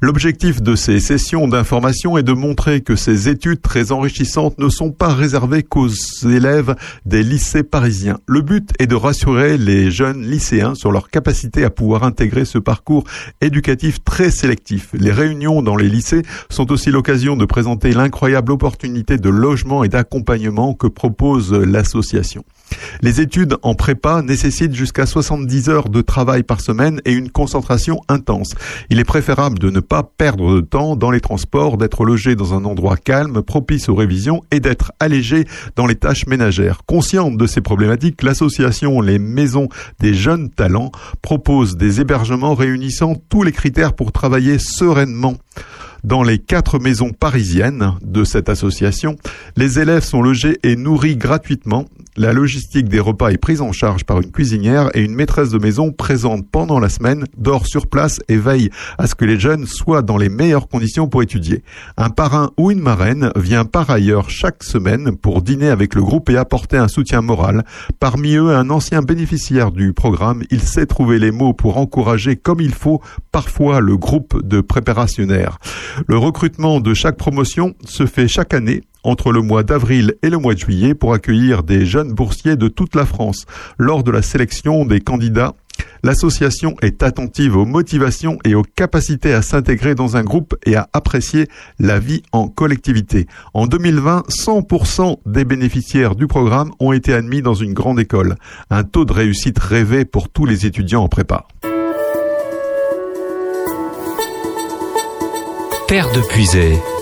L'objectif de ces sessions d'information est de montrer que ces études très enrichissantes ne sont pas réservées qu'aux élèves des lycées parisiens. Le but est de rassurer les jeunes lycéens sur leur capacité à pouvoir intégrer ce parcours éducatif très sélectif. Les réunions dans les lycées sont aussi l'occasion de présenter l'incroyable opportunité de logement et d'accompagnement que propose l'association. Les études en prépa nécessitent jusqu'à 70 heures de travail par semaine et une concentration intense. Il est préférable de ne pas perdre de temps dans les transports, d'être logé dans un endroit calme, propice aux révisions et d'être allégé dans les tâches ménagères. Consciente de ces problématiques, l'association Les Maisons des Jeunes Talents propose des hébergements réunissant tous les critères pour travailler sereinement. Dans les quatre maisons parisiennes de cette association, les élèves sont logés et nourris gratuitement. La logistique des repas est prise en charge par une cuisinière et une maîtresse de maison présente pendant la semaine, dort sur place et veille à ce que les jeunes soient dans les meilleures conditions pour étudier. Un parrain ou une marraine vient par ailleurs chaque semaine pour dîner avec le groupe et apporter un soutien moral. Parmi eux, un ancien bénéficiaire du programme, il sait trouver les mots pour encourager comme il faut parfois le groupe de préparationnaires. Le recrutement de chaque promotion se fait chaque année entre le mois d'avril et le mois de juillet pour accueillir des jeunes boursiers de toute la France. Lors de la sélection des candidats, l'association est attentive aux motivations et aux capacités à s'intégrer dans un groupe et à apprécier la vie en collectivité. En 2020, 100% des bénéficiaires du programme ont été admis dans une grande école. Un taux de réussite rêvé pour tous les étudiants en prépa. Terre de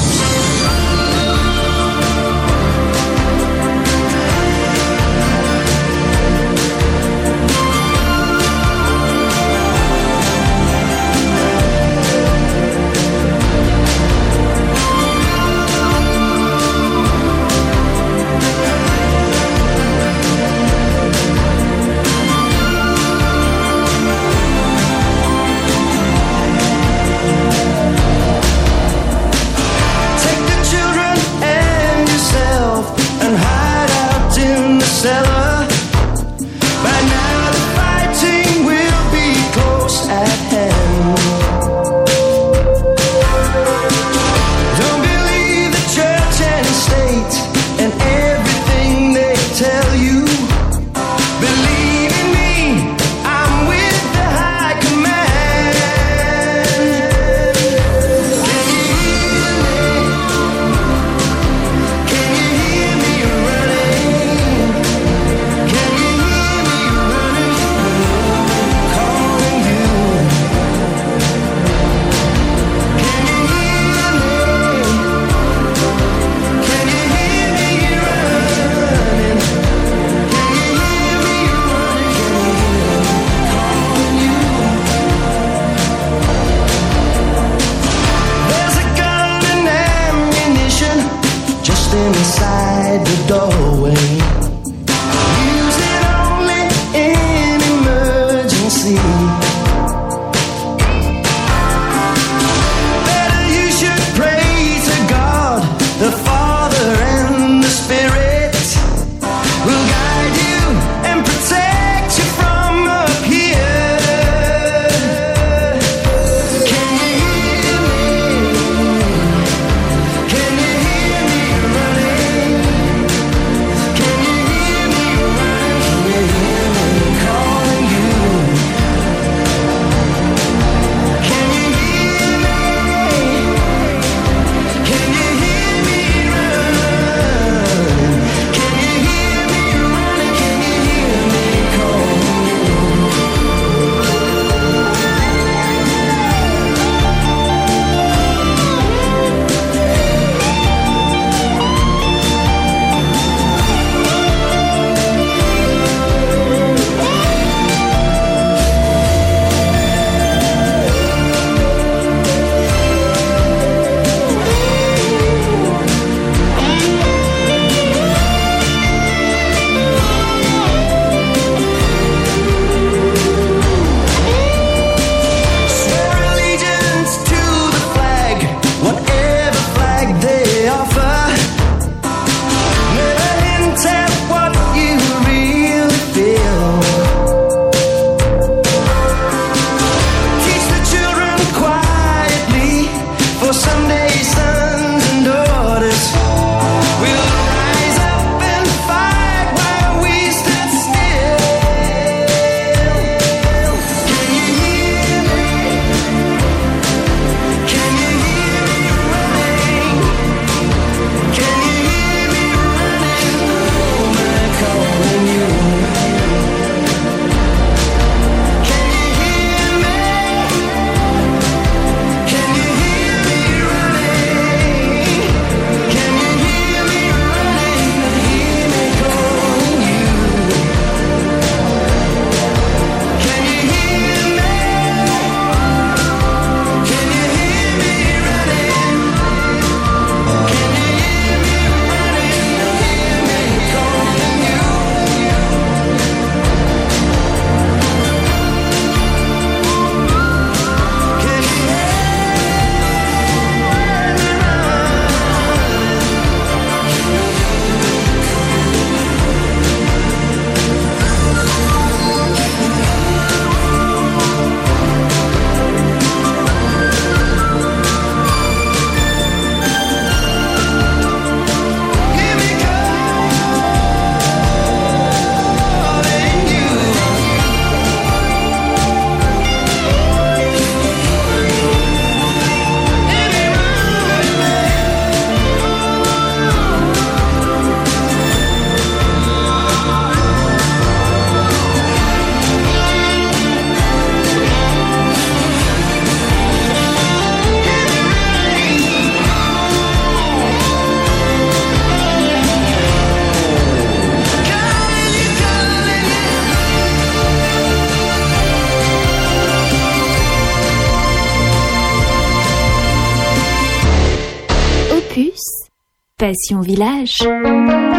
Passion Village.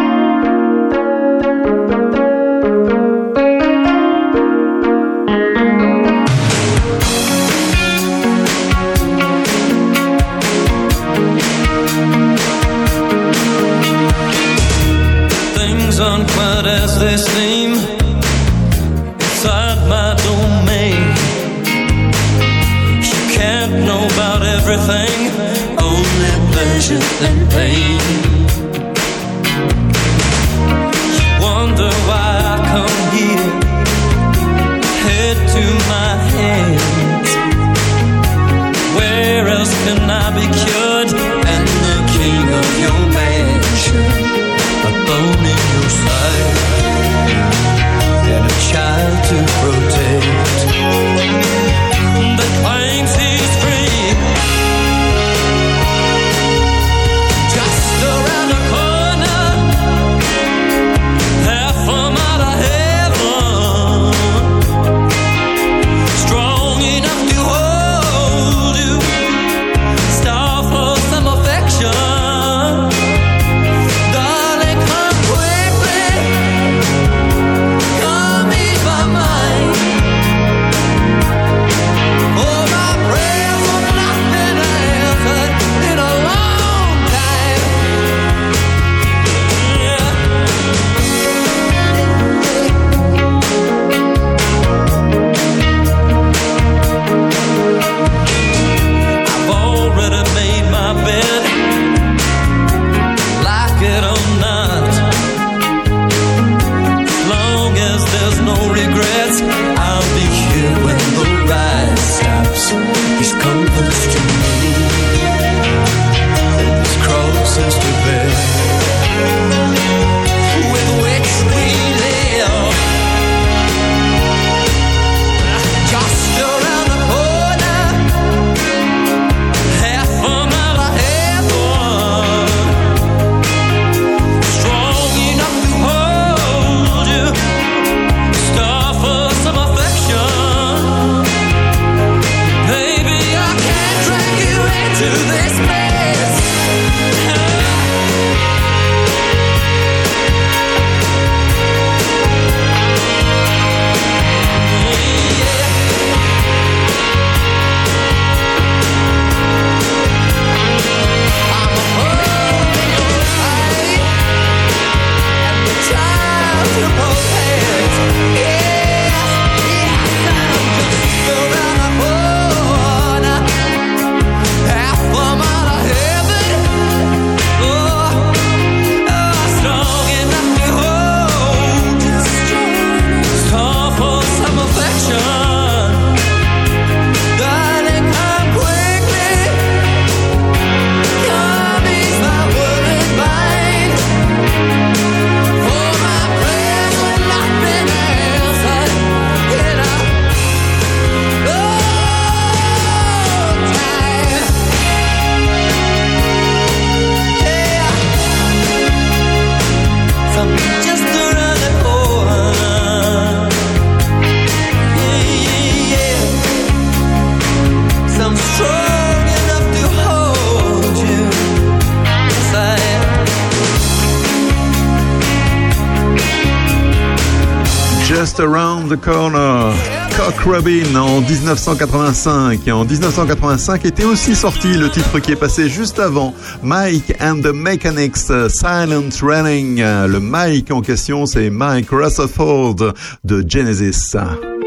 the Corner. Cock Robin en 1985. Et en 1985 était aussi sorti le titre qui est passé juste avant, Mike and the Mechanics Silent Running. Le Mike en question, c'est Mike Rutherford de Genesis.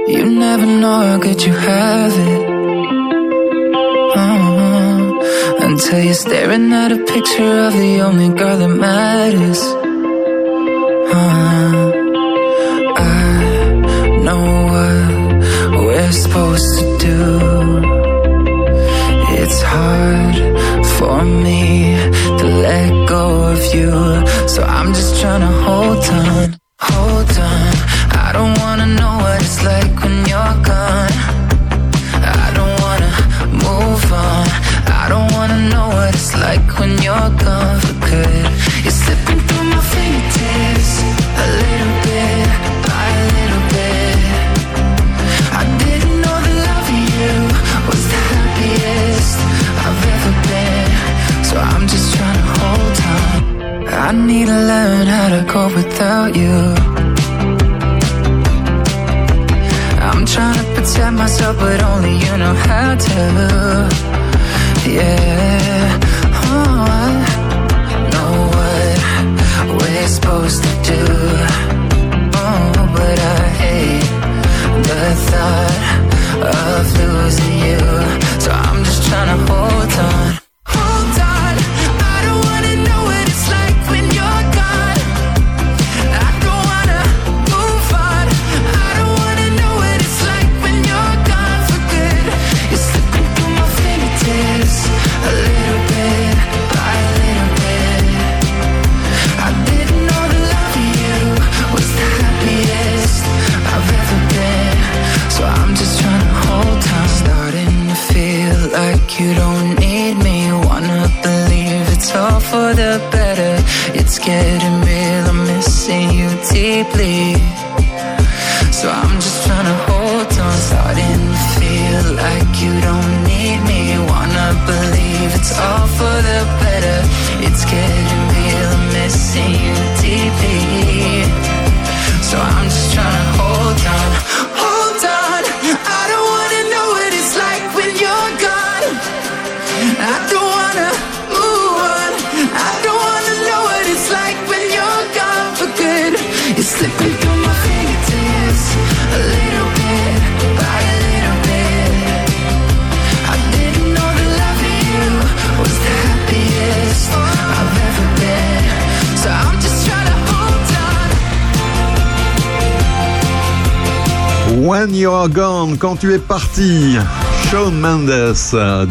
You never know that you have it. Uh-huh. Until you're staring at a picture of the only girl that matters. Uh-huh. supposed to do. It's hard for me to let go of you, so I'm just trying to hold on. Quand tu es parti. Shawn Mendes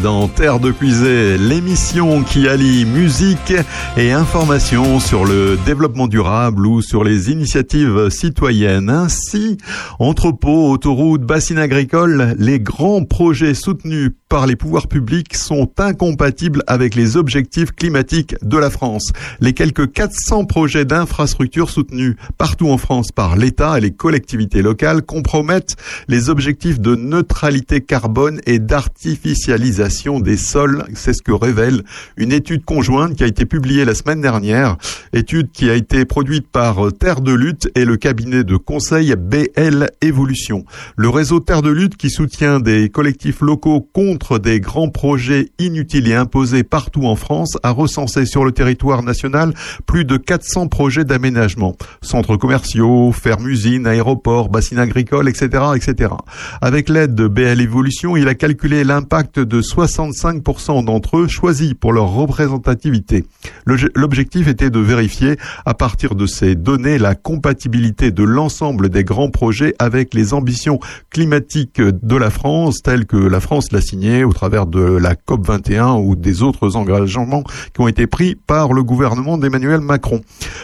dans Terre de Puisée, l'émission qui allie musique et information sur le développement durable ou sur les initiatives citoyennes. Ainsi, entrepôts, autoroutes, bassines agricoles, les grands projets soutenus par les pouvoirs publics sont incompatibles avec les objectifs climatiques de la France. Les quelques 400 projets d'infrastructures soutenus partout en France par l'État et les collectivités locales compromettent les objectifs de neutralité carbone et d'artificialisation des sols. C'est ce que révèle une étude conjointe qui a été publiée la semaine dernière, étude qui a été produite par Terre de Lutte et le cabinet de conseil BL Évolution. Le réseau Terre de Lutte qui soutient des collectifs locaux contre des grands projets inutiles et imposés partout en France a recensé sur le territoire national plus de 400 projets d'aménagement. Centres commerciaux, fermes-usines, aéroports, bassines agricoles, etc., etc. Avec l'aide de BL Évolution, il a calculé l'impact de 65% d'entre eux choisis pour leur représentativité. L'objectif était de vérifier à partir de ces données la compatibilité de l'ensemble des grands projets avec les ambitions climatiques de la France telles que la France l'a signé au travers de la COP 21 ou des autres engagements qui ont été pris par le gouvernement d'Emmanuel Macron.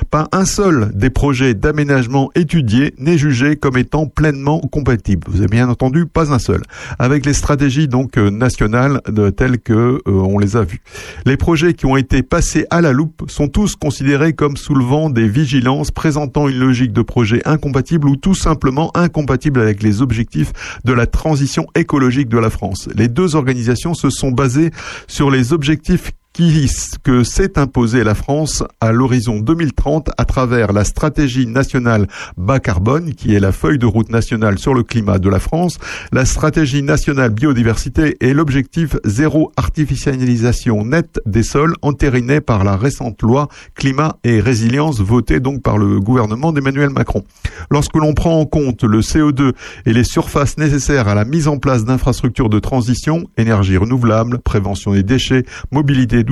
Pas un seul des projets d'aménagement étudiés n'est jugé comme étant pleinement compatible. Vous avez bien entendu, pas un seul. Avec les stratégies donc euh, nationales telles que euh, on les a vues. Les projets qui ont été passés à la loupe sont tous considérés comme soulevant des vigilances présentant une logique de projet incompatible ou tout simplement incompatible avec les objectifs de la transition écologique de la France. Les deux organisations se sont basées sur les objectifs qui, que s'est imposé la France à l'horizon 2030 à travers la stratégie nationale bas carbone, qui est la feuille de route nationale sur le climat de la France, la stratégie nationale biodiversité et l'objectif zéro artificialisation nette des sols entériné par la récente loi climat et résilience votée donc par le gouvernement d'Emmanuel Macron. Lorsque l'on prend en compte le CO2 et les surfaces nécessaires à la mise en place d'infrastructures de transition, énergie renouvelable, prévention des déchets, mobilité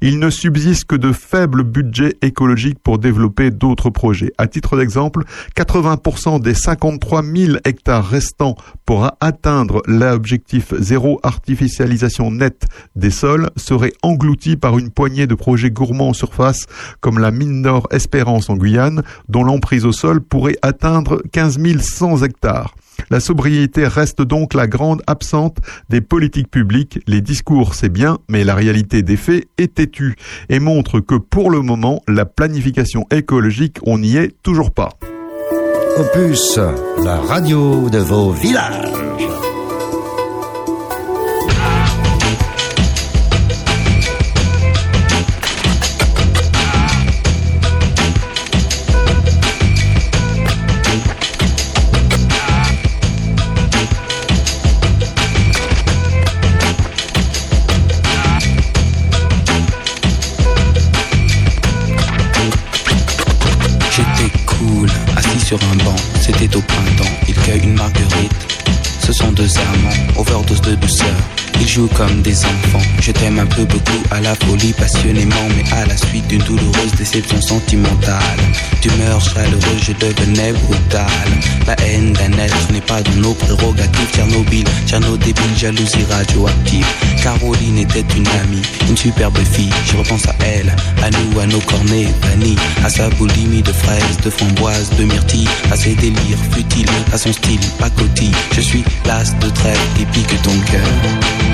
il ne subsiste que de faibles budgets écologiques pour développer d'autres projets. À titre d'exemple, 80% des 53 000 hectares restants pour atteindre l'objectif zéro artificialisation nette des sols seraient engloutis par une poignée de projets gourmands en surface comme la mine d'or Espérance en Guyane, dont l'emprise au sol pourrait atteindre 15 100 hectares. La sobriété reste donc la grande absente des politiques publiques. Les discours, c'est bien, mais la réalité des faits est têtue et montre que pour le moment, la planification écologique, on n'y est toujours pas. Opus, la radio de vos villages. C'était au printemps, il cueille une marguerite. Ce sont deux amants, overdose de douceur. Ils jouent comme des enfants. Je t'aime un peu beaucoup à la folie, passionnément, mais à la suite d'une douloureuse déception sentimentale. D'humeur chaleureuse, je devenais brutal. La haine d'un être n'est pas dans nos prérogatives. Tchernobyl, Tcherno débile, jalousie radioactive. Caroline était une amie, une superbe fille. Je repense à elle, à nous, à nos cornets bannis, à sa boulimie de fraises, de framboises, de myrtilles, à ses délires futiles, à son style pacotille. Je suis l'as de trêve qui pique ton cœur.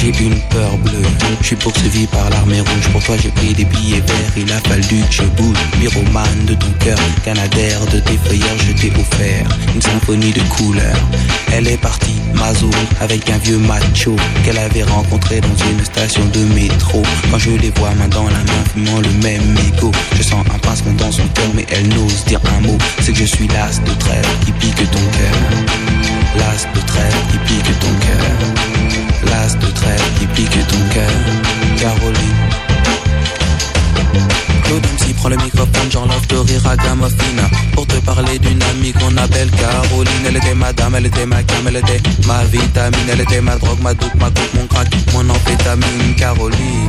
J'ai une peur bleue, je suis poursuivi par l'armée rouge. Pour toi, j'ai pris des billets verts, il a fallu que je bouge. Pyromane de ton cœur, canadaire de tes frayeurs, je t'ai offert une symphonie de couleurs. Elle est partie, Mazo, avec un vieux macho qu'elle avait rencontré dans une station de métro. Quand je les vois main dans la main, fumant le même mégot, je sens un pincement dans son cœur, mais elle n'ose dire un mot. C'est que je suis l'as de trêve qui pique ton cœur. L'as de trêve qui pique ton cœur. L'as de trêve qui pique ton cœur. Caroline. Claude MC prend le microphone, j'enlève de rire à Gamofina Pour te parler d'une amie qu'on appelle Caroline. Elle était ma dame, elle était ma cam, elle était ma vitamine. Elle était ma drogue, ma dope, ma coupe, mon crack, mon amphétamine. Caroline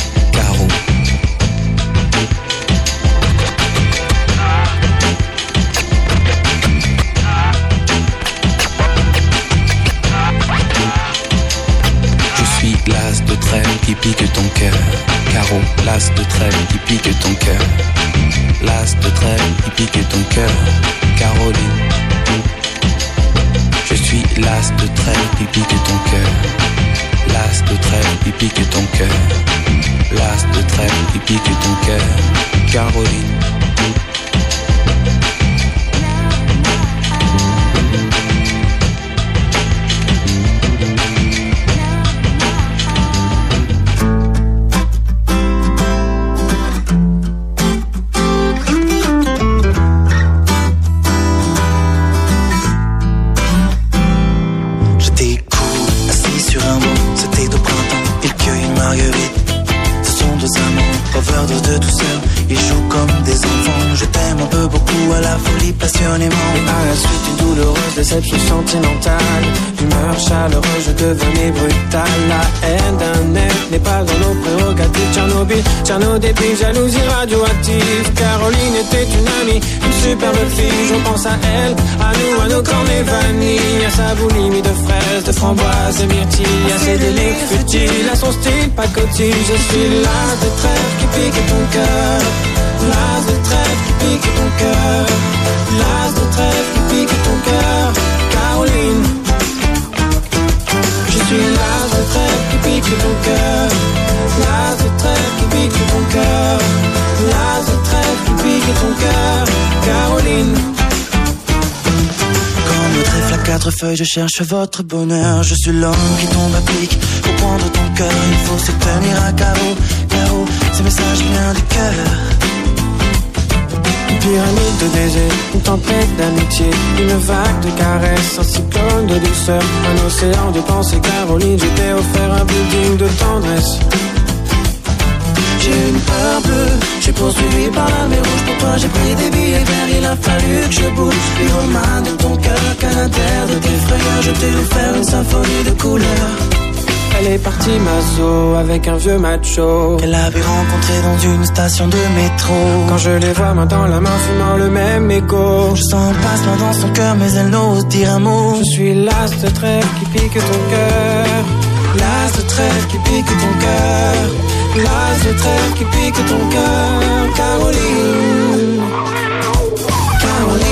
qui pique ton cœur. Carreau, l'as de trêve qui pique ton cœur. L'as de trêve qui pique ton cœur. Caroline. Je suis l'as de trêve qui pique ton cœur. L'as de trêve qui pique ton cœur. L'as de trêve qui pique ton cœur. Caroline. Déception sentimentale, d'humeur chaleureuse, je devenais brutal. La haine d'un être n'est pas dans nos prérogatives. Tchernobyl, Tcherno débile, jalousie radioactive. Caroline était une amie, une superbe fille. Je pense à elle, à nous, à nos cornets vanille. À sa boulimie de fraises, de framboises, de myrtilles. À ses délires futiles, à son style pacotille. Je suis l'as de trêve qui pique ton cœur. L'as de trêve qui pique ton cœur. L'as de trêve qui pique. Caroline. Je suis l'as de trêve qui pique ton cœur. L'as de trêve qui pique ton cœur. L'as de trêve qui pique ton cœur. Caroline. Comme le trèfle à quatre feuilles, je cherche votre bonheur. Je suis l'homme qui tombe à pic. Pour prendre ton cœur, il faut se tenir à carreau. Carreau, ce message vient du cœur. Une pyramide de baisers, une tempête d'amitié, une vague de caresses, un cyclone de douceur, un océan de pensée. Caroline, je t'ai offert un building de tendresse. J'ai une peur bleue, je suis poursuivi par l'armée rouge. Pour toi, j'ai pris des billets verts, il a fallu que je bouge. Pyromane de ton cœur, canadaire de tes frayeurs, je t'ai offert une symphonie de couleurs. Elle est partie maso avec un vieux macho. Qu'elle avait rencontré dans une station de métro. Quand je les vois main dans la main fumant le même écho. Je sens un passement dans son cœur mais elle n'ose dire un mot. Je suis l'as de trêve qui pique ton cœur. L'as de trêve qui pique ton cœur. L'as de trêve qui pique ton cœur. Caroline. Caroline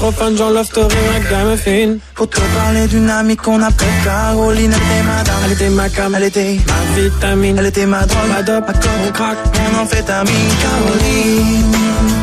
Microphone, Jean Love Story, Ragamuffin Pour te parler d'une amie qu'on appelle Caroline Elle était madame, Elle était ma cam, elle était ma vitamine. Elle était ma drogue, Ma dope, ma corps mon crack. Mon amphétamine Caroline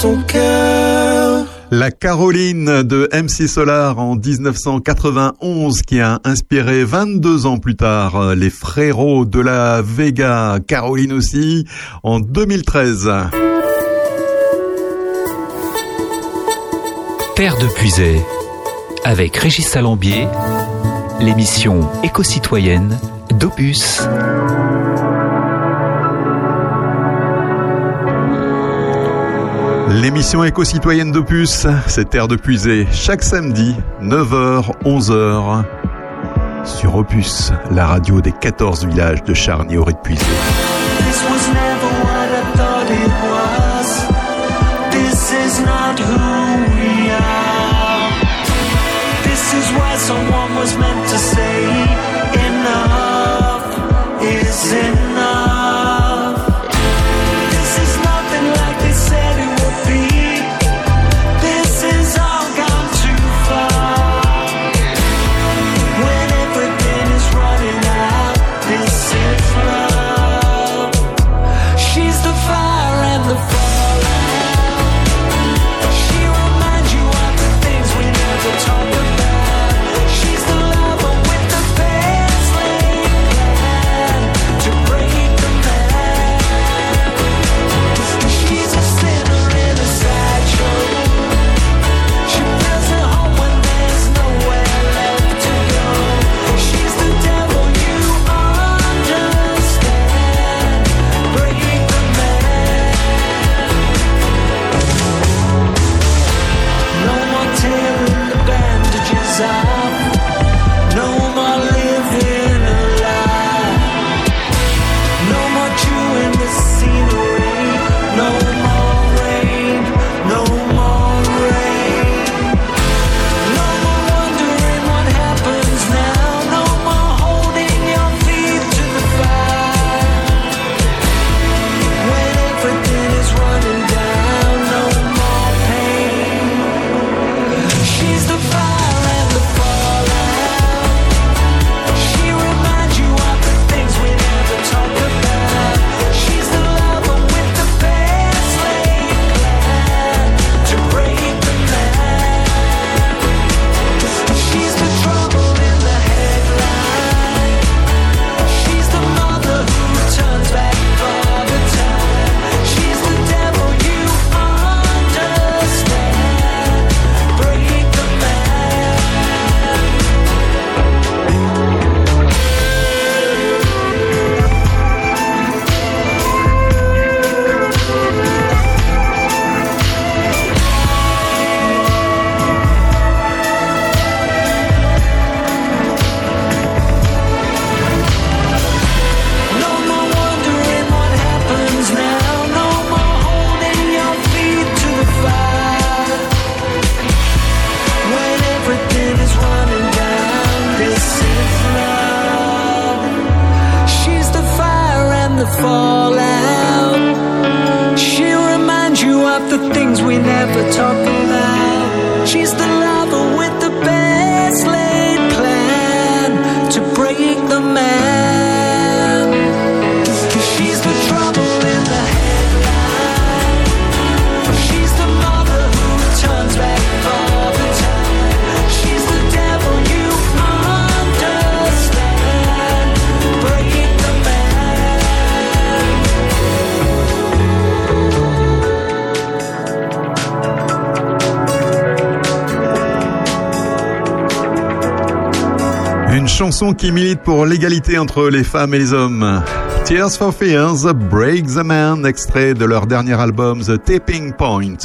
ton cœur La Caroline de MC Solar en 1991 qui a inspiré 22 ans plus tard euh, les frérots de la Vega, Caroline aussi, en 2013. Terre de Puisay, avec Régis Salambier, l'émission éco-citoyenne d'Opus. L'émission éco-citoyenne d'Opus, c'est Terre de Puisée, chaque samedi, 9h, 11h, sur Opus, la radio des 14 villages de Charny au de Puisée. This was never chanson qui milite pour l'égalité entre les femmes et les hommes. Tears for Fears, Break the Man, extrait de leur dernier album The Tipping Point.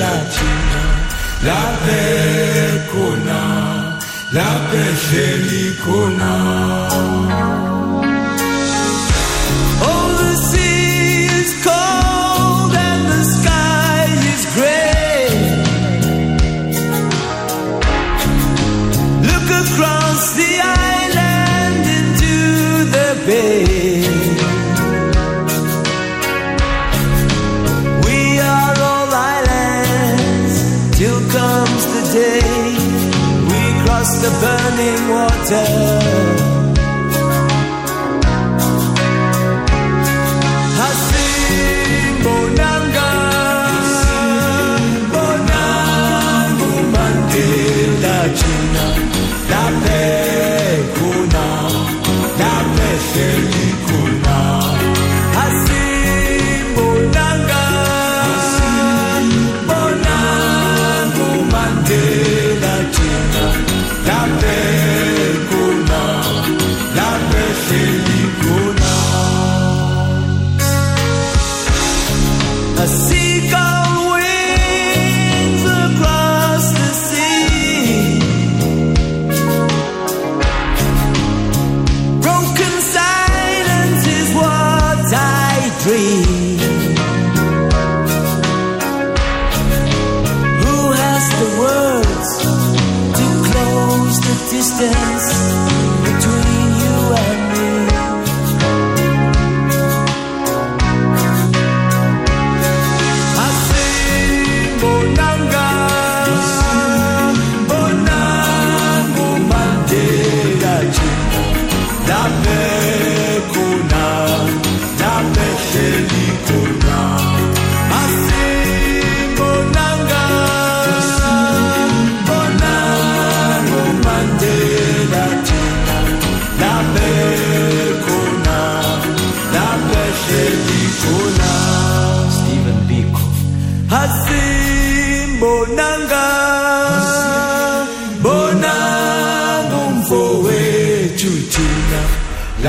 lathina laphe la laphe hleli khona tell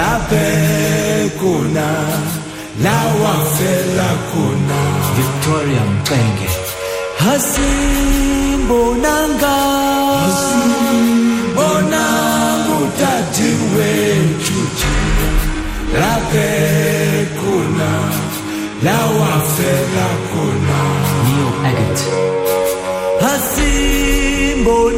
Babekuna la wafela kuna. Victoria Mkenge Hasimbonanga Hasimbonanga utati wetu. Rabekuna la wafela kuna Agate Hasimbonanga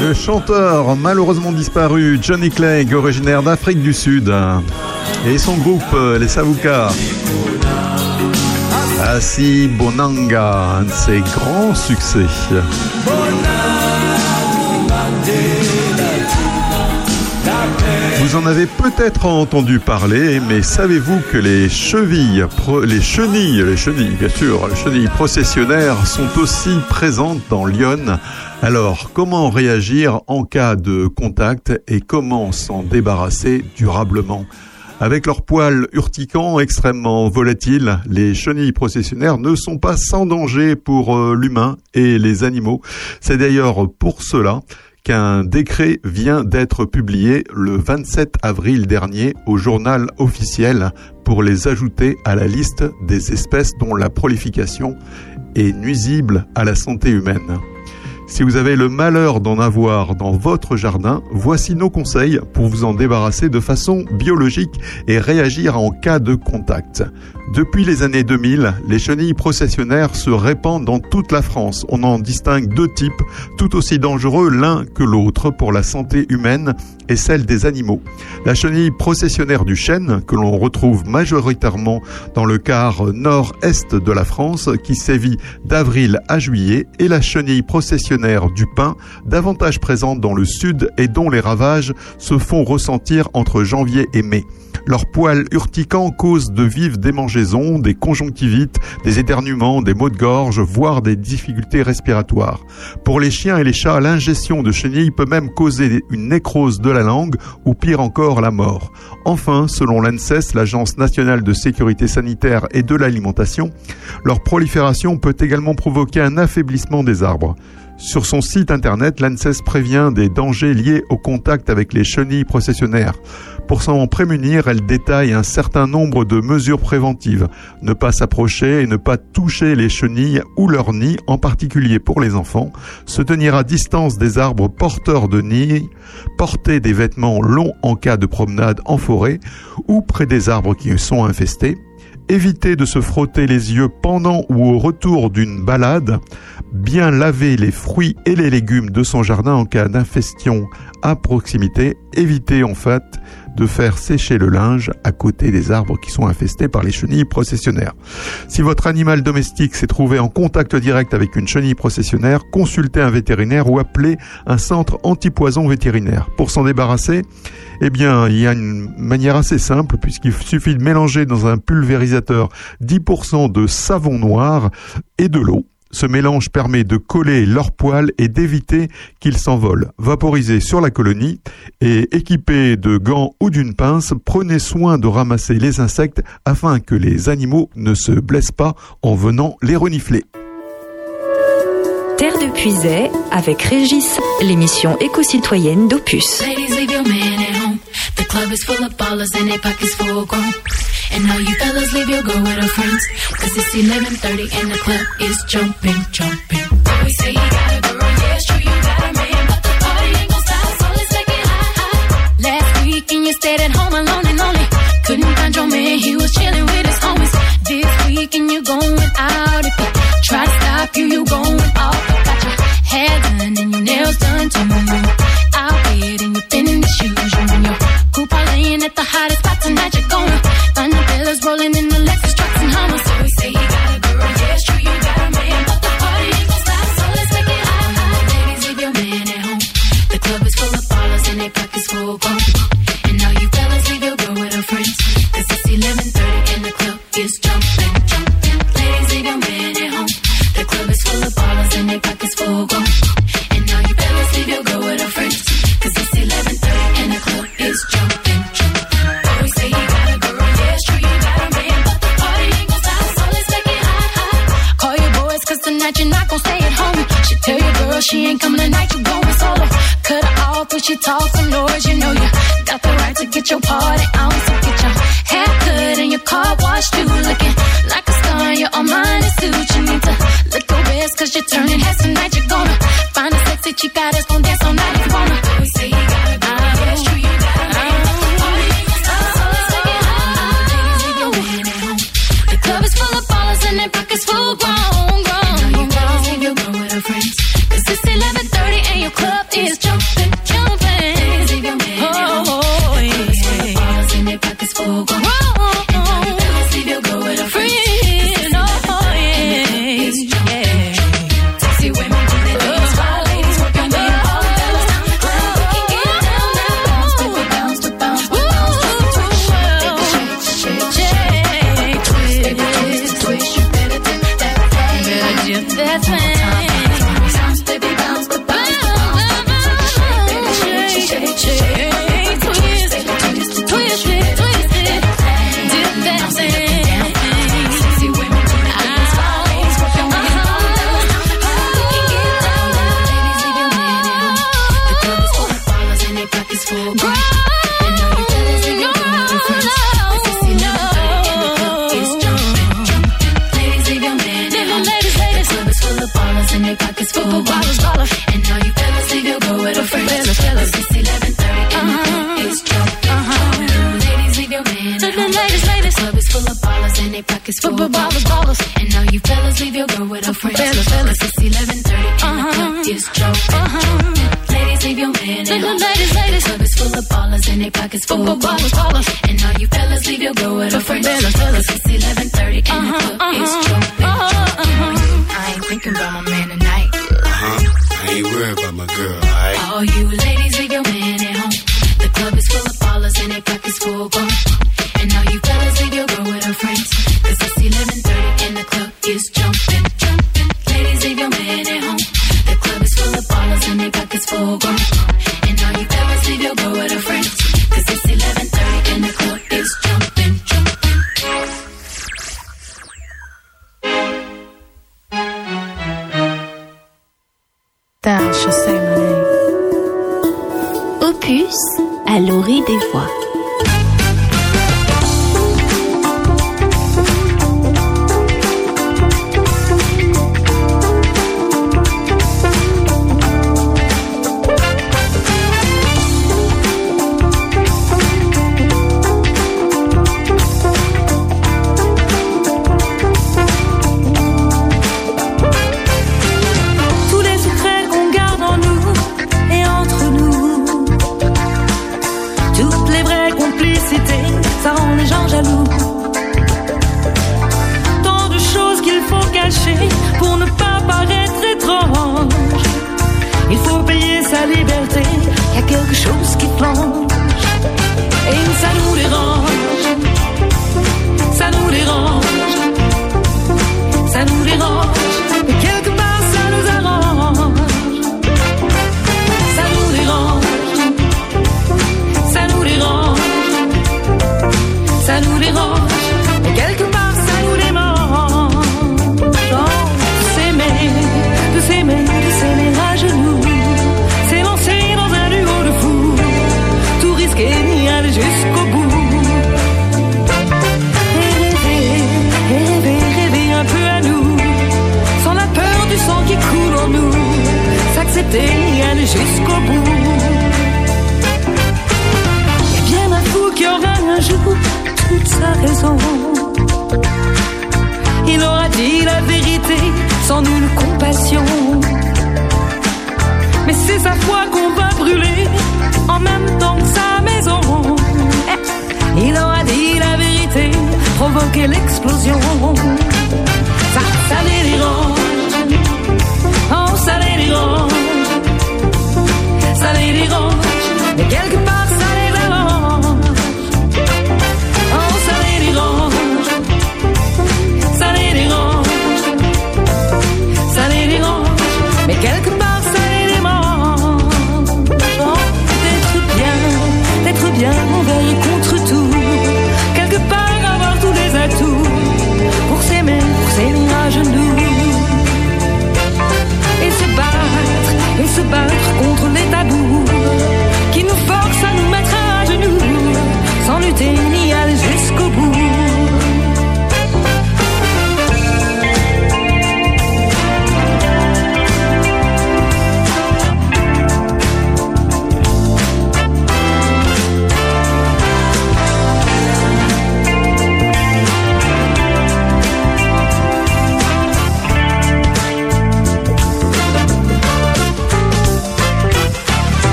Le chanteur malheureusement disparu Johnny Clegg, originaire d'Afrique du Sud, et son groupe euh, Les Savoukas. Assis Bonanga, un de ses grands succès. Vous en avez peut-être entendu parler, mais savez-vous que les chevilles, les chenilles, les chenilles, bien sûr, les chenilles processionnaires sont aussi présentes dans Lyon? alors, comment réagir en cas de contact et comment s'en débarrasser durablement? Avec leurs poils urticants extrêmement volatiles, les chenilles processionnaires ne sont pas sans danger pour euh, l'humain et les animaux. C'est d'ailleurs pour cela qu'un décret vient d'être publié le 27 avril dernier au journal officiel pour les ajouter à la liste des espèces dont la prolification est nuisible à la santé humaine. Si vous avez le malheur d'en avoir dans votre jardin, voici nos conseils pour vous en débarrasser de façon biologique et réagir en cas de contact. Depuis les années 2000, les chenilles processionnaires se répandent dans toute la France. On en distingue deux types, tout aussi dangereux l'un que l'autre pour la santé humaine et celle des animaux. La chenille processionnaire du chêne, que l'on retrouve majoritairement dans le quart nord-est de la France, qui sévit d'avril à juillet, et la chenille processionnaire du pin, davantage présente dans le sud et dont les ravages se font ressentir entre janvier et mai. Leurs poils urticants causent de vives démangeaisons, des conjonctivites, des éternuements, des maux de gorge, voire des difficultés respiratoires. Pour les chiens et les chats, l'ingestion de chenilles peut même causer une nécrose de la langue ou pire encore la mort. Enfin, selon l'ANSES, l'Agence nationale de sécurité sanitaire et de l'alimentation, leur prolifération peut également provoquer un affaiblissement des arbres. Sur son site internet, l'ANSES prévient des dangers liés au contact avec les chenilles processionnaires. Pour s'en prémunir, elle détaille un certain nombre de mesures préventives. Ne pas s'approcher et ne pas toucher les chenilles ou leurs nids, en particulier pour les enfants. Se tenir à distance des arbres porteurs de nids. Porter des vêtements longs en cas de promenade en forêt ou près des arbres qui sont infestés éviter de se frotter les yeux pendant ou au retour d'une balade, bien laver les fruits et les légumes de son jardin en cas d'infestion à proximité, éviter en fait de faire sécher le linge à côté des arbres qui sont infestés par les chenilles processionnaires. Si votre animal domestique s'est trouvé en contact direct avec une chenille processionnaire, consultez un vétérinaire ou appelez un centre antipoison vétérinaire. Pour s'en débarrasser, eh bien, il y a une manière assez simple puisqu'il suffit de mélanger dans un pulvérisateur 10% de savon noir et de l'eau. Ce mélange permet de coller leurs poils et d'éviter qu'ils s'envolent. Vaporisez sur la colonie et équipé de gants ou d'une pince, prenez soin de ramasser les insectes afin que les animaux ne se blessent pas en venant les renifler. Terre de Puisay avec Régis, l'émission éco-citoyenne d'Opus. Your and. And now you fellas leave your girl with her friends. Cause it's 11.30 and the club is jumping, jumping. We say you got a girl, yeah, it's true, you got a man. But the party ain't gon' stop, so let's make it hot, hot. Last weekend you stayed at home alone and lonely. Couldn't find your man, he was chilling with his homies. This weekend you going out. If you try to stop you, you going off. Got your hair done and your nails done too. Out here and you thin the shoes. You and your coupe laying at the hottest spot tonight. You're gonna villas rolling in the Lexus trucks and Hummers. So we say you got a girl, yeah, it's true, you got a man, but the party ain't gon' stop. So let's make it hot, hot. Ladies, leave your man at home. The club is full of ballers and their pockets full grown. And now you fellas leave your girl with her friends. Cause it's 11.30 and the club is jumping, jumping. Ladies, leave your man at home. The club is full of ballers and their pockets full. And she ain't coming tonight, you going solo. Cut her off when she talk some noise, you know you got the right to get your party on. So get your hair cut and your car washed too. Looking like a star in your Armani suit. You need to look your best cause you're turning heads tonight. You're gonna find a sexy chick that's Leave your girl with a friend. Cause it's 11:30 and the club just jumping. Ladies, leave your man at home. Ladies, ladies. The club is full of ballers and their pockets full of ballers, ballers. And all you fellas, leave your girl with a friend. Cause it's 11:30 and the club uh-huh. is I ain't thinking about my man tonight. Uh-huh. I ain't worried about my girl. All you ladies, leave your man at home. The club is full of ballers and their pockets full of ballers. And all you fellas leave your girl with a friend. Cause it's 11.30 and the club is jumping, jumping. My name. Opus à l'orée des voix.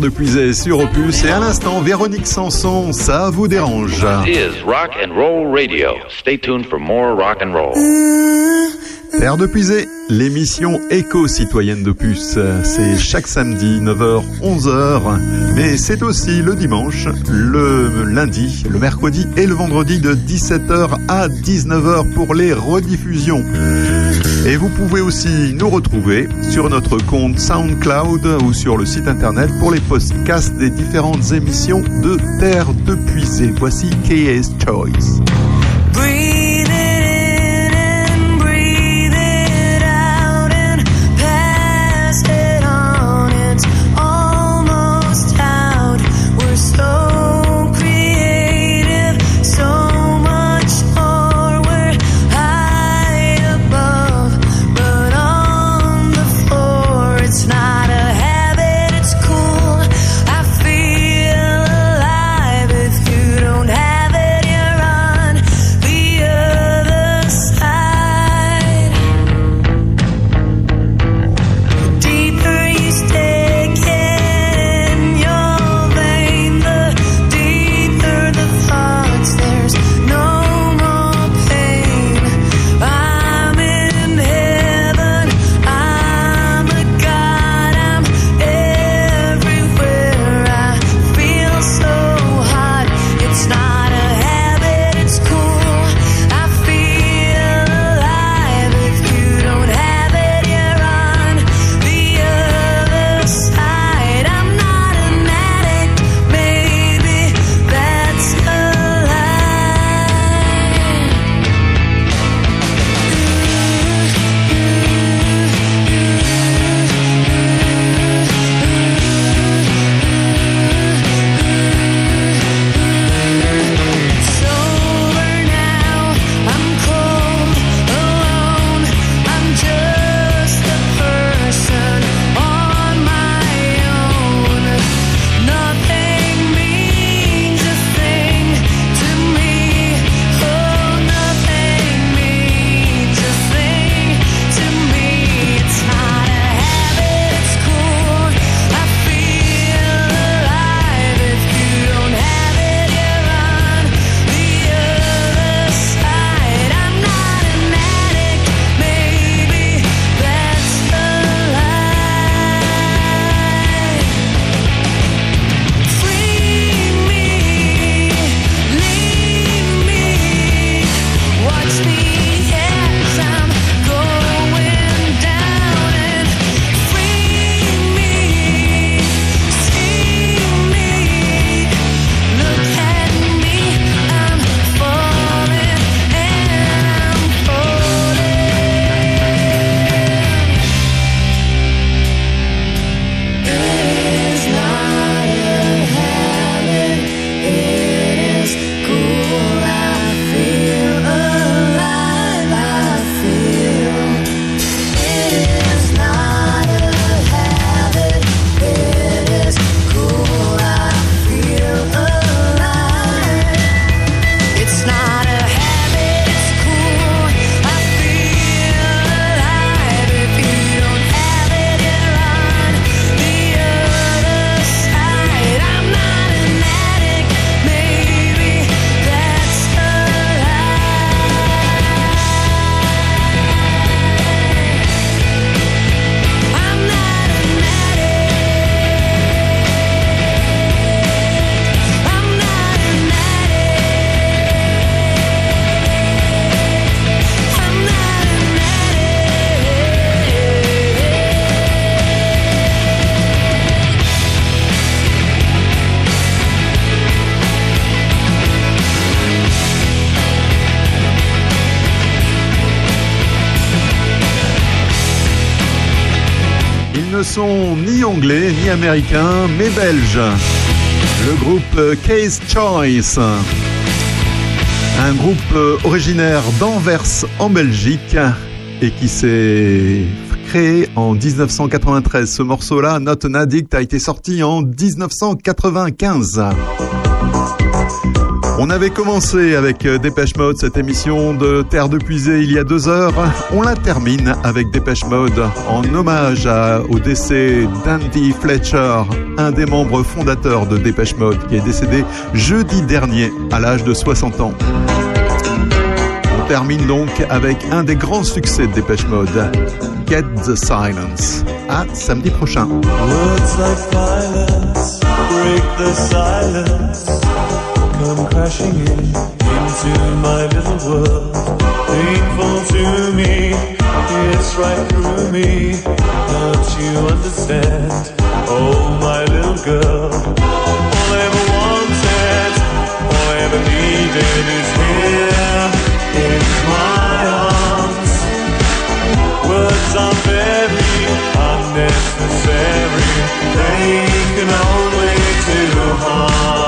Gérard Depuiset sur Opus et à l'instant Véronique Sanson, ça vous dérange. Is Père de Puisé, l'émission éco-citoyenne d'Opus, c'est chaque samedi 9h 11h, mais c'est aussi le dimanche, le lundi, le mercredi et le vendredi de 17h à 19h pour les rediffusions. Et vous pouvez aussi nous retrouver sur notre compte SoundCloud ou sur le site internet pour les podcasts des différentes émissions de Terre de Puisée. Voici KS Choice. américain, mais belge. Le groupe euh, Case Choice. Un groupe euh, originaire d'Anvers en Belgique et qui s'est créé en 1993. Ce morceau-là, Not an Addict, a été sorti en 1995. On avait commencé avec euh, Dépêche Mode cette émission de Terre de Puisée il y a deux heures. On la termine avec Dépêche Mode en hommage au décès d'Andy Fletcher, un des membres fondateurs de Dépêche Mode qui est décédé jeudi dernier à l'âge de 60 ans. On termine donc avec un des grands succès de Dépêche Mode, Get the Silence. À samedi prochain. Come crashing in into my little world. Painful to me, it's right through me. Don't you understand? Oh, my little girl. All I ever wanted, all I ever needed is here in my arms. Words are very unnecessary. They can only do harm.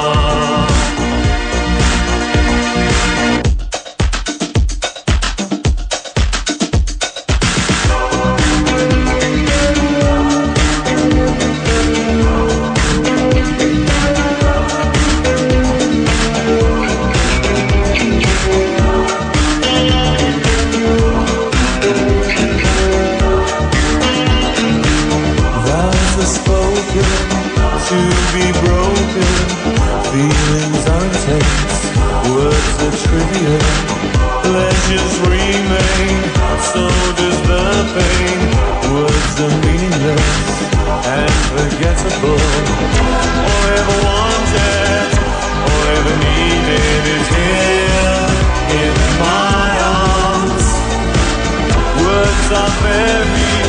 Words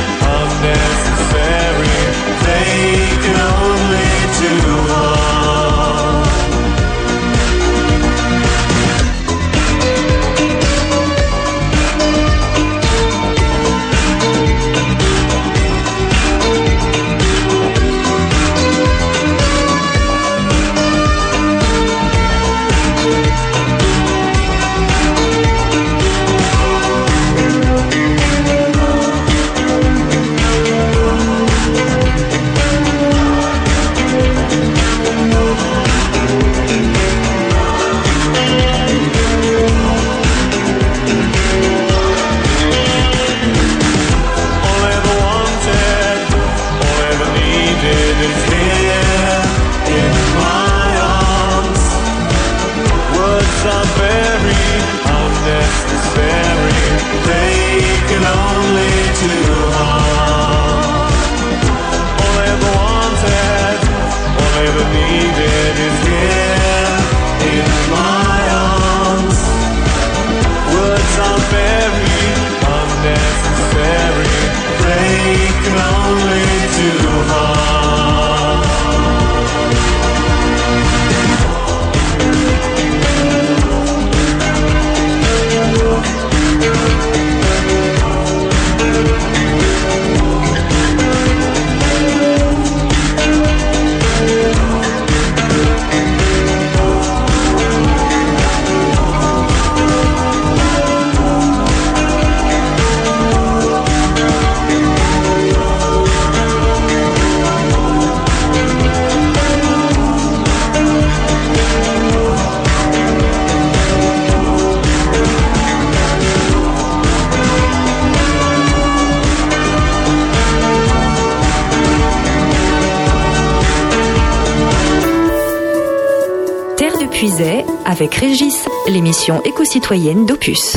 Éco-citoyenne d'Opus.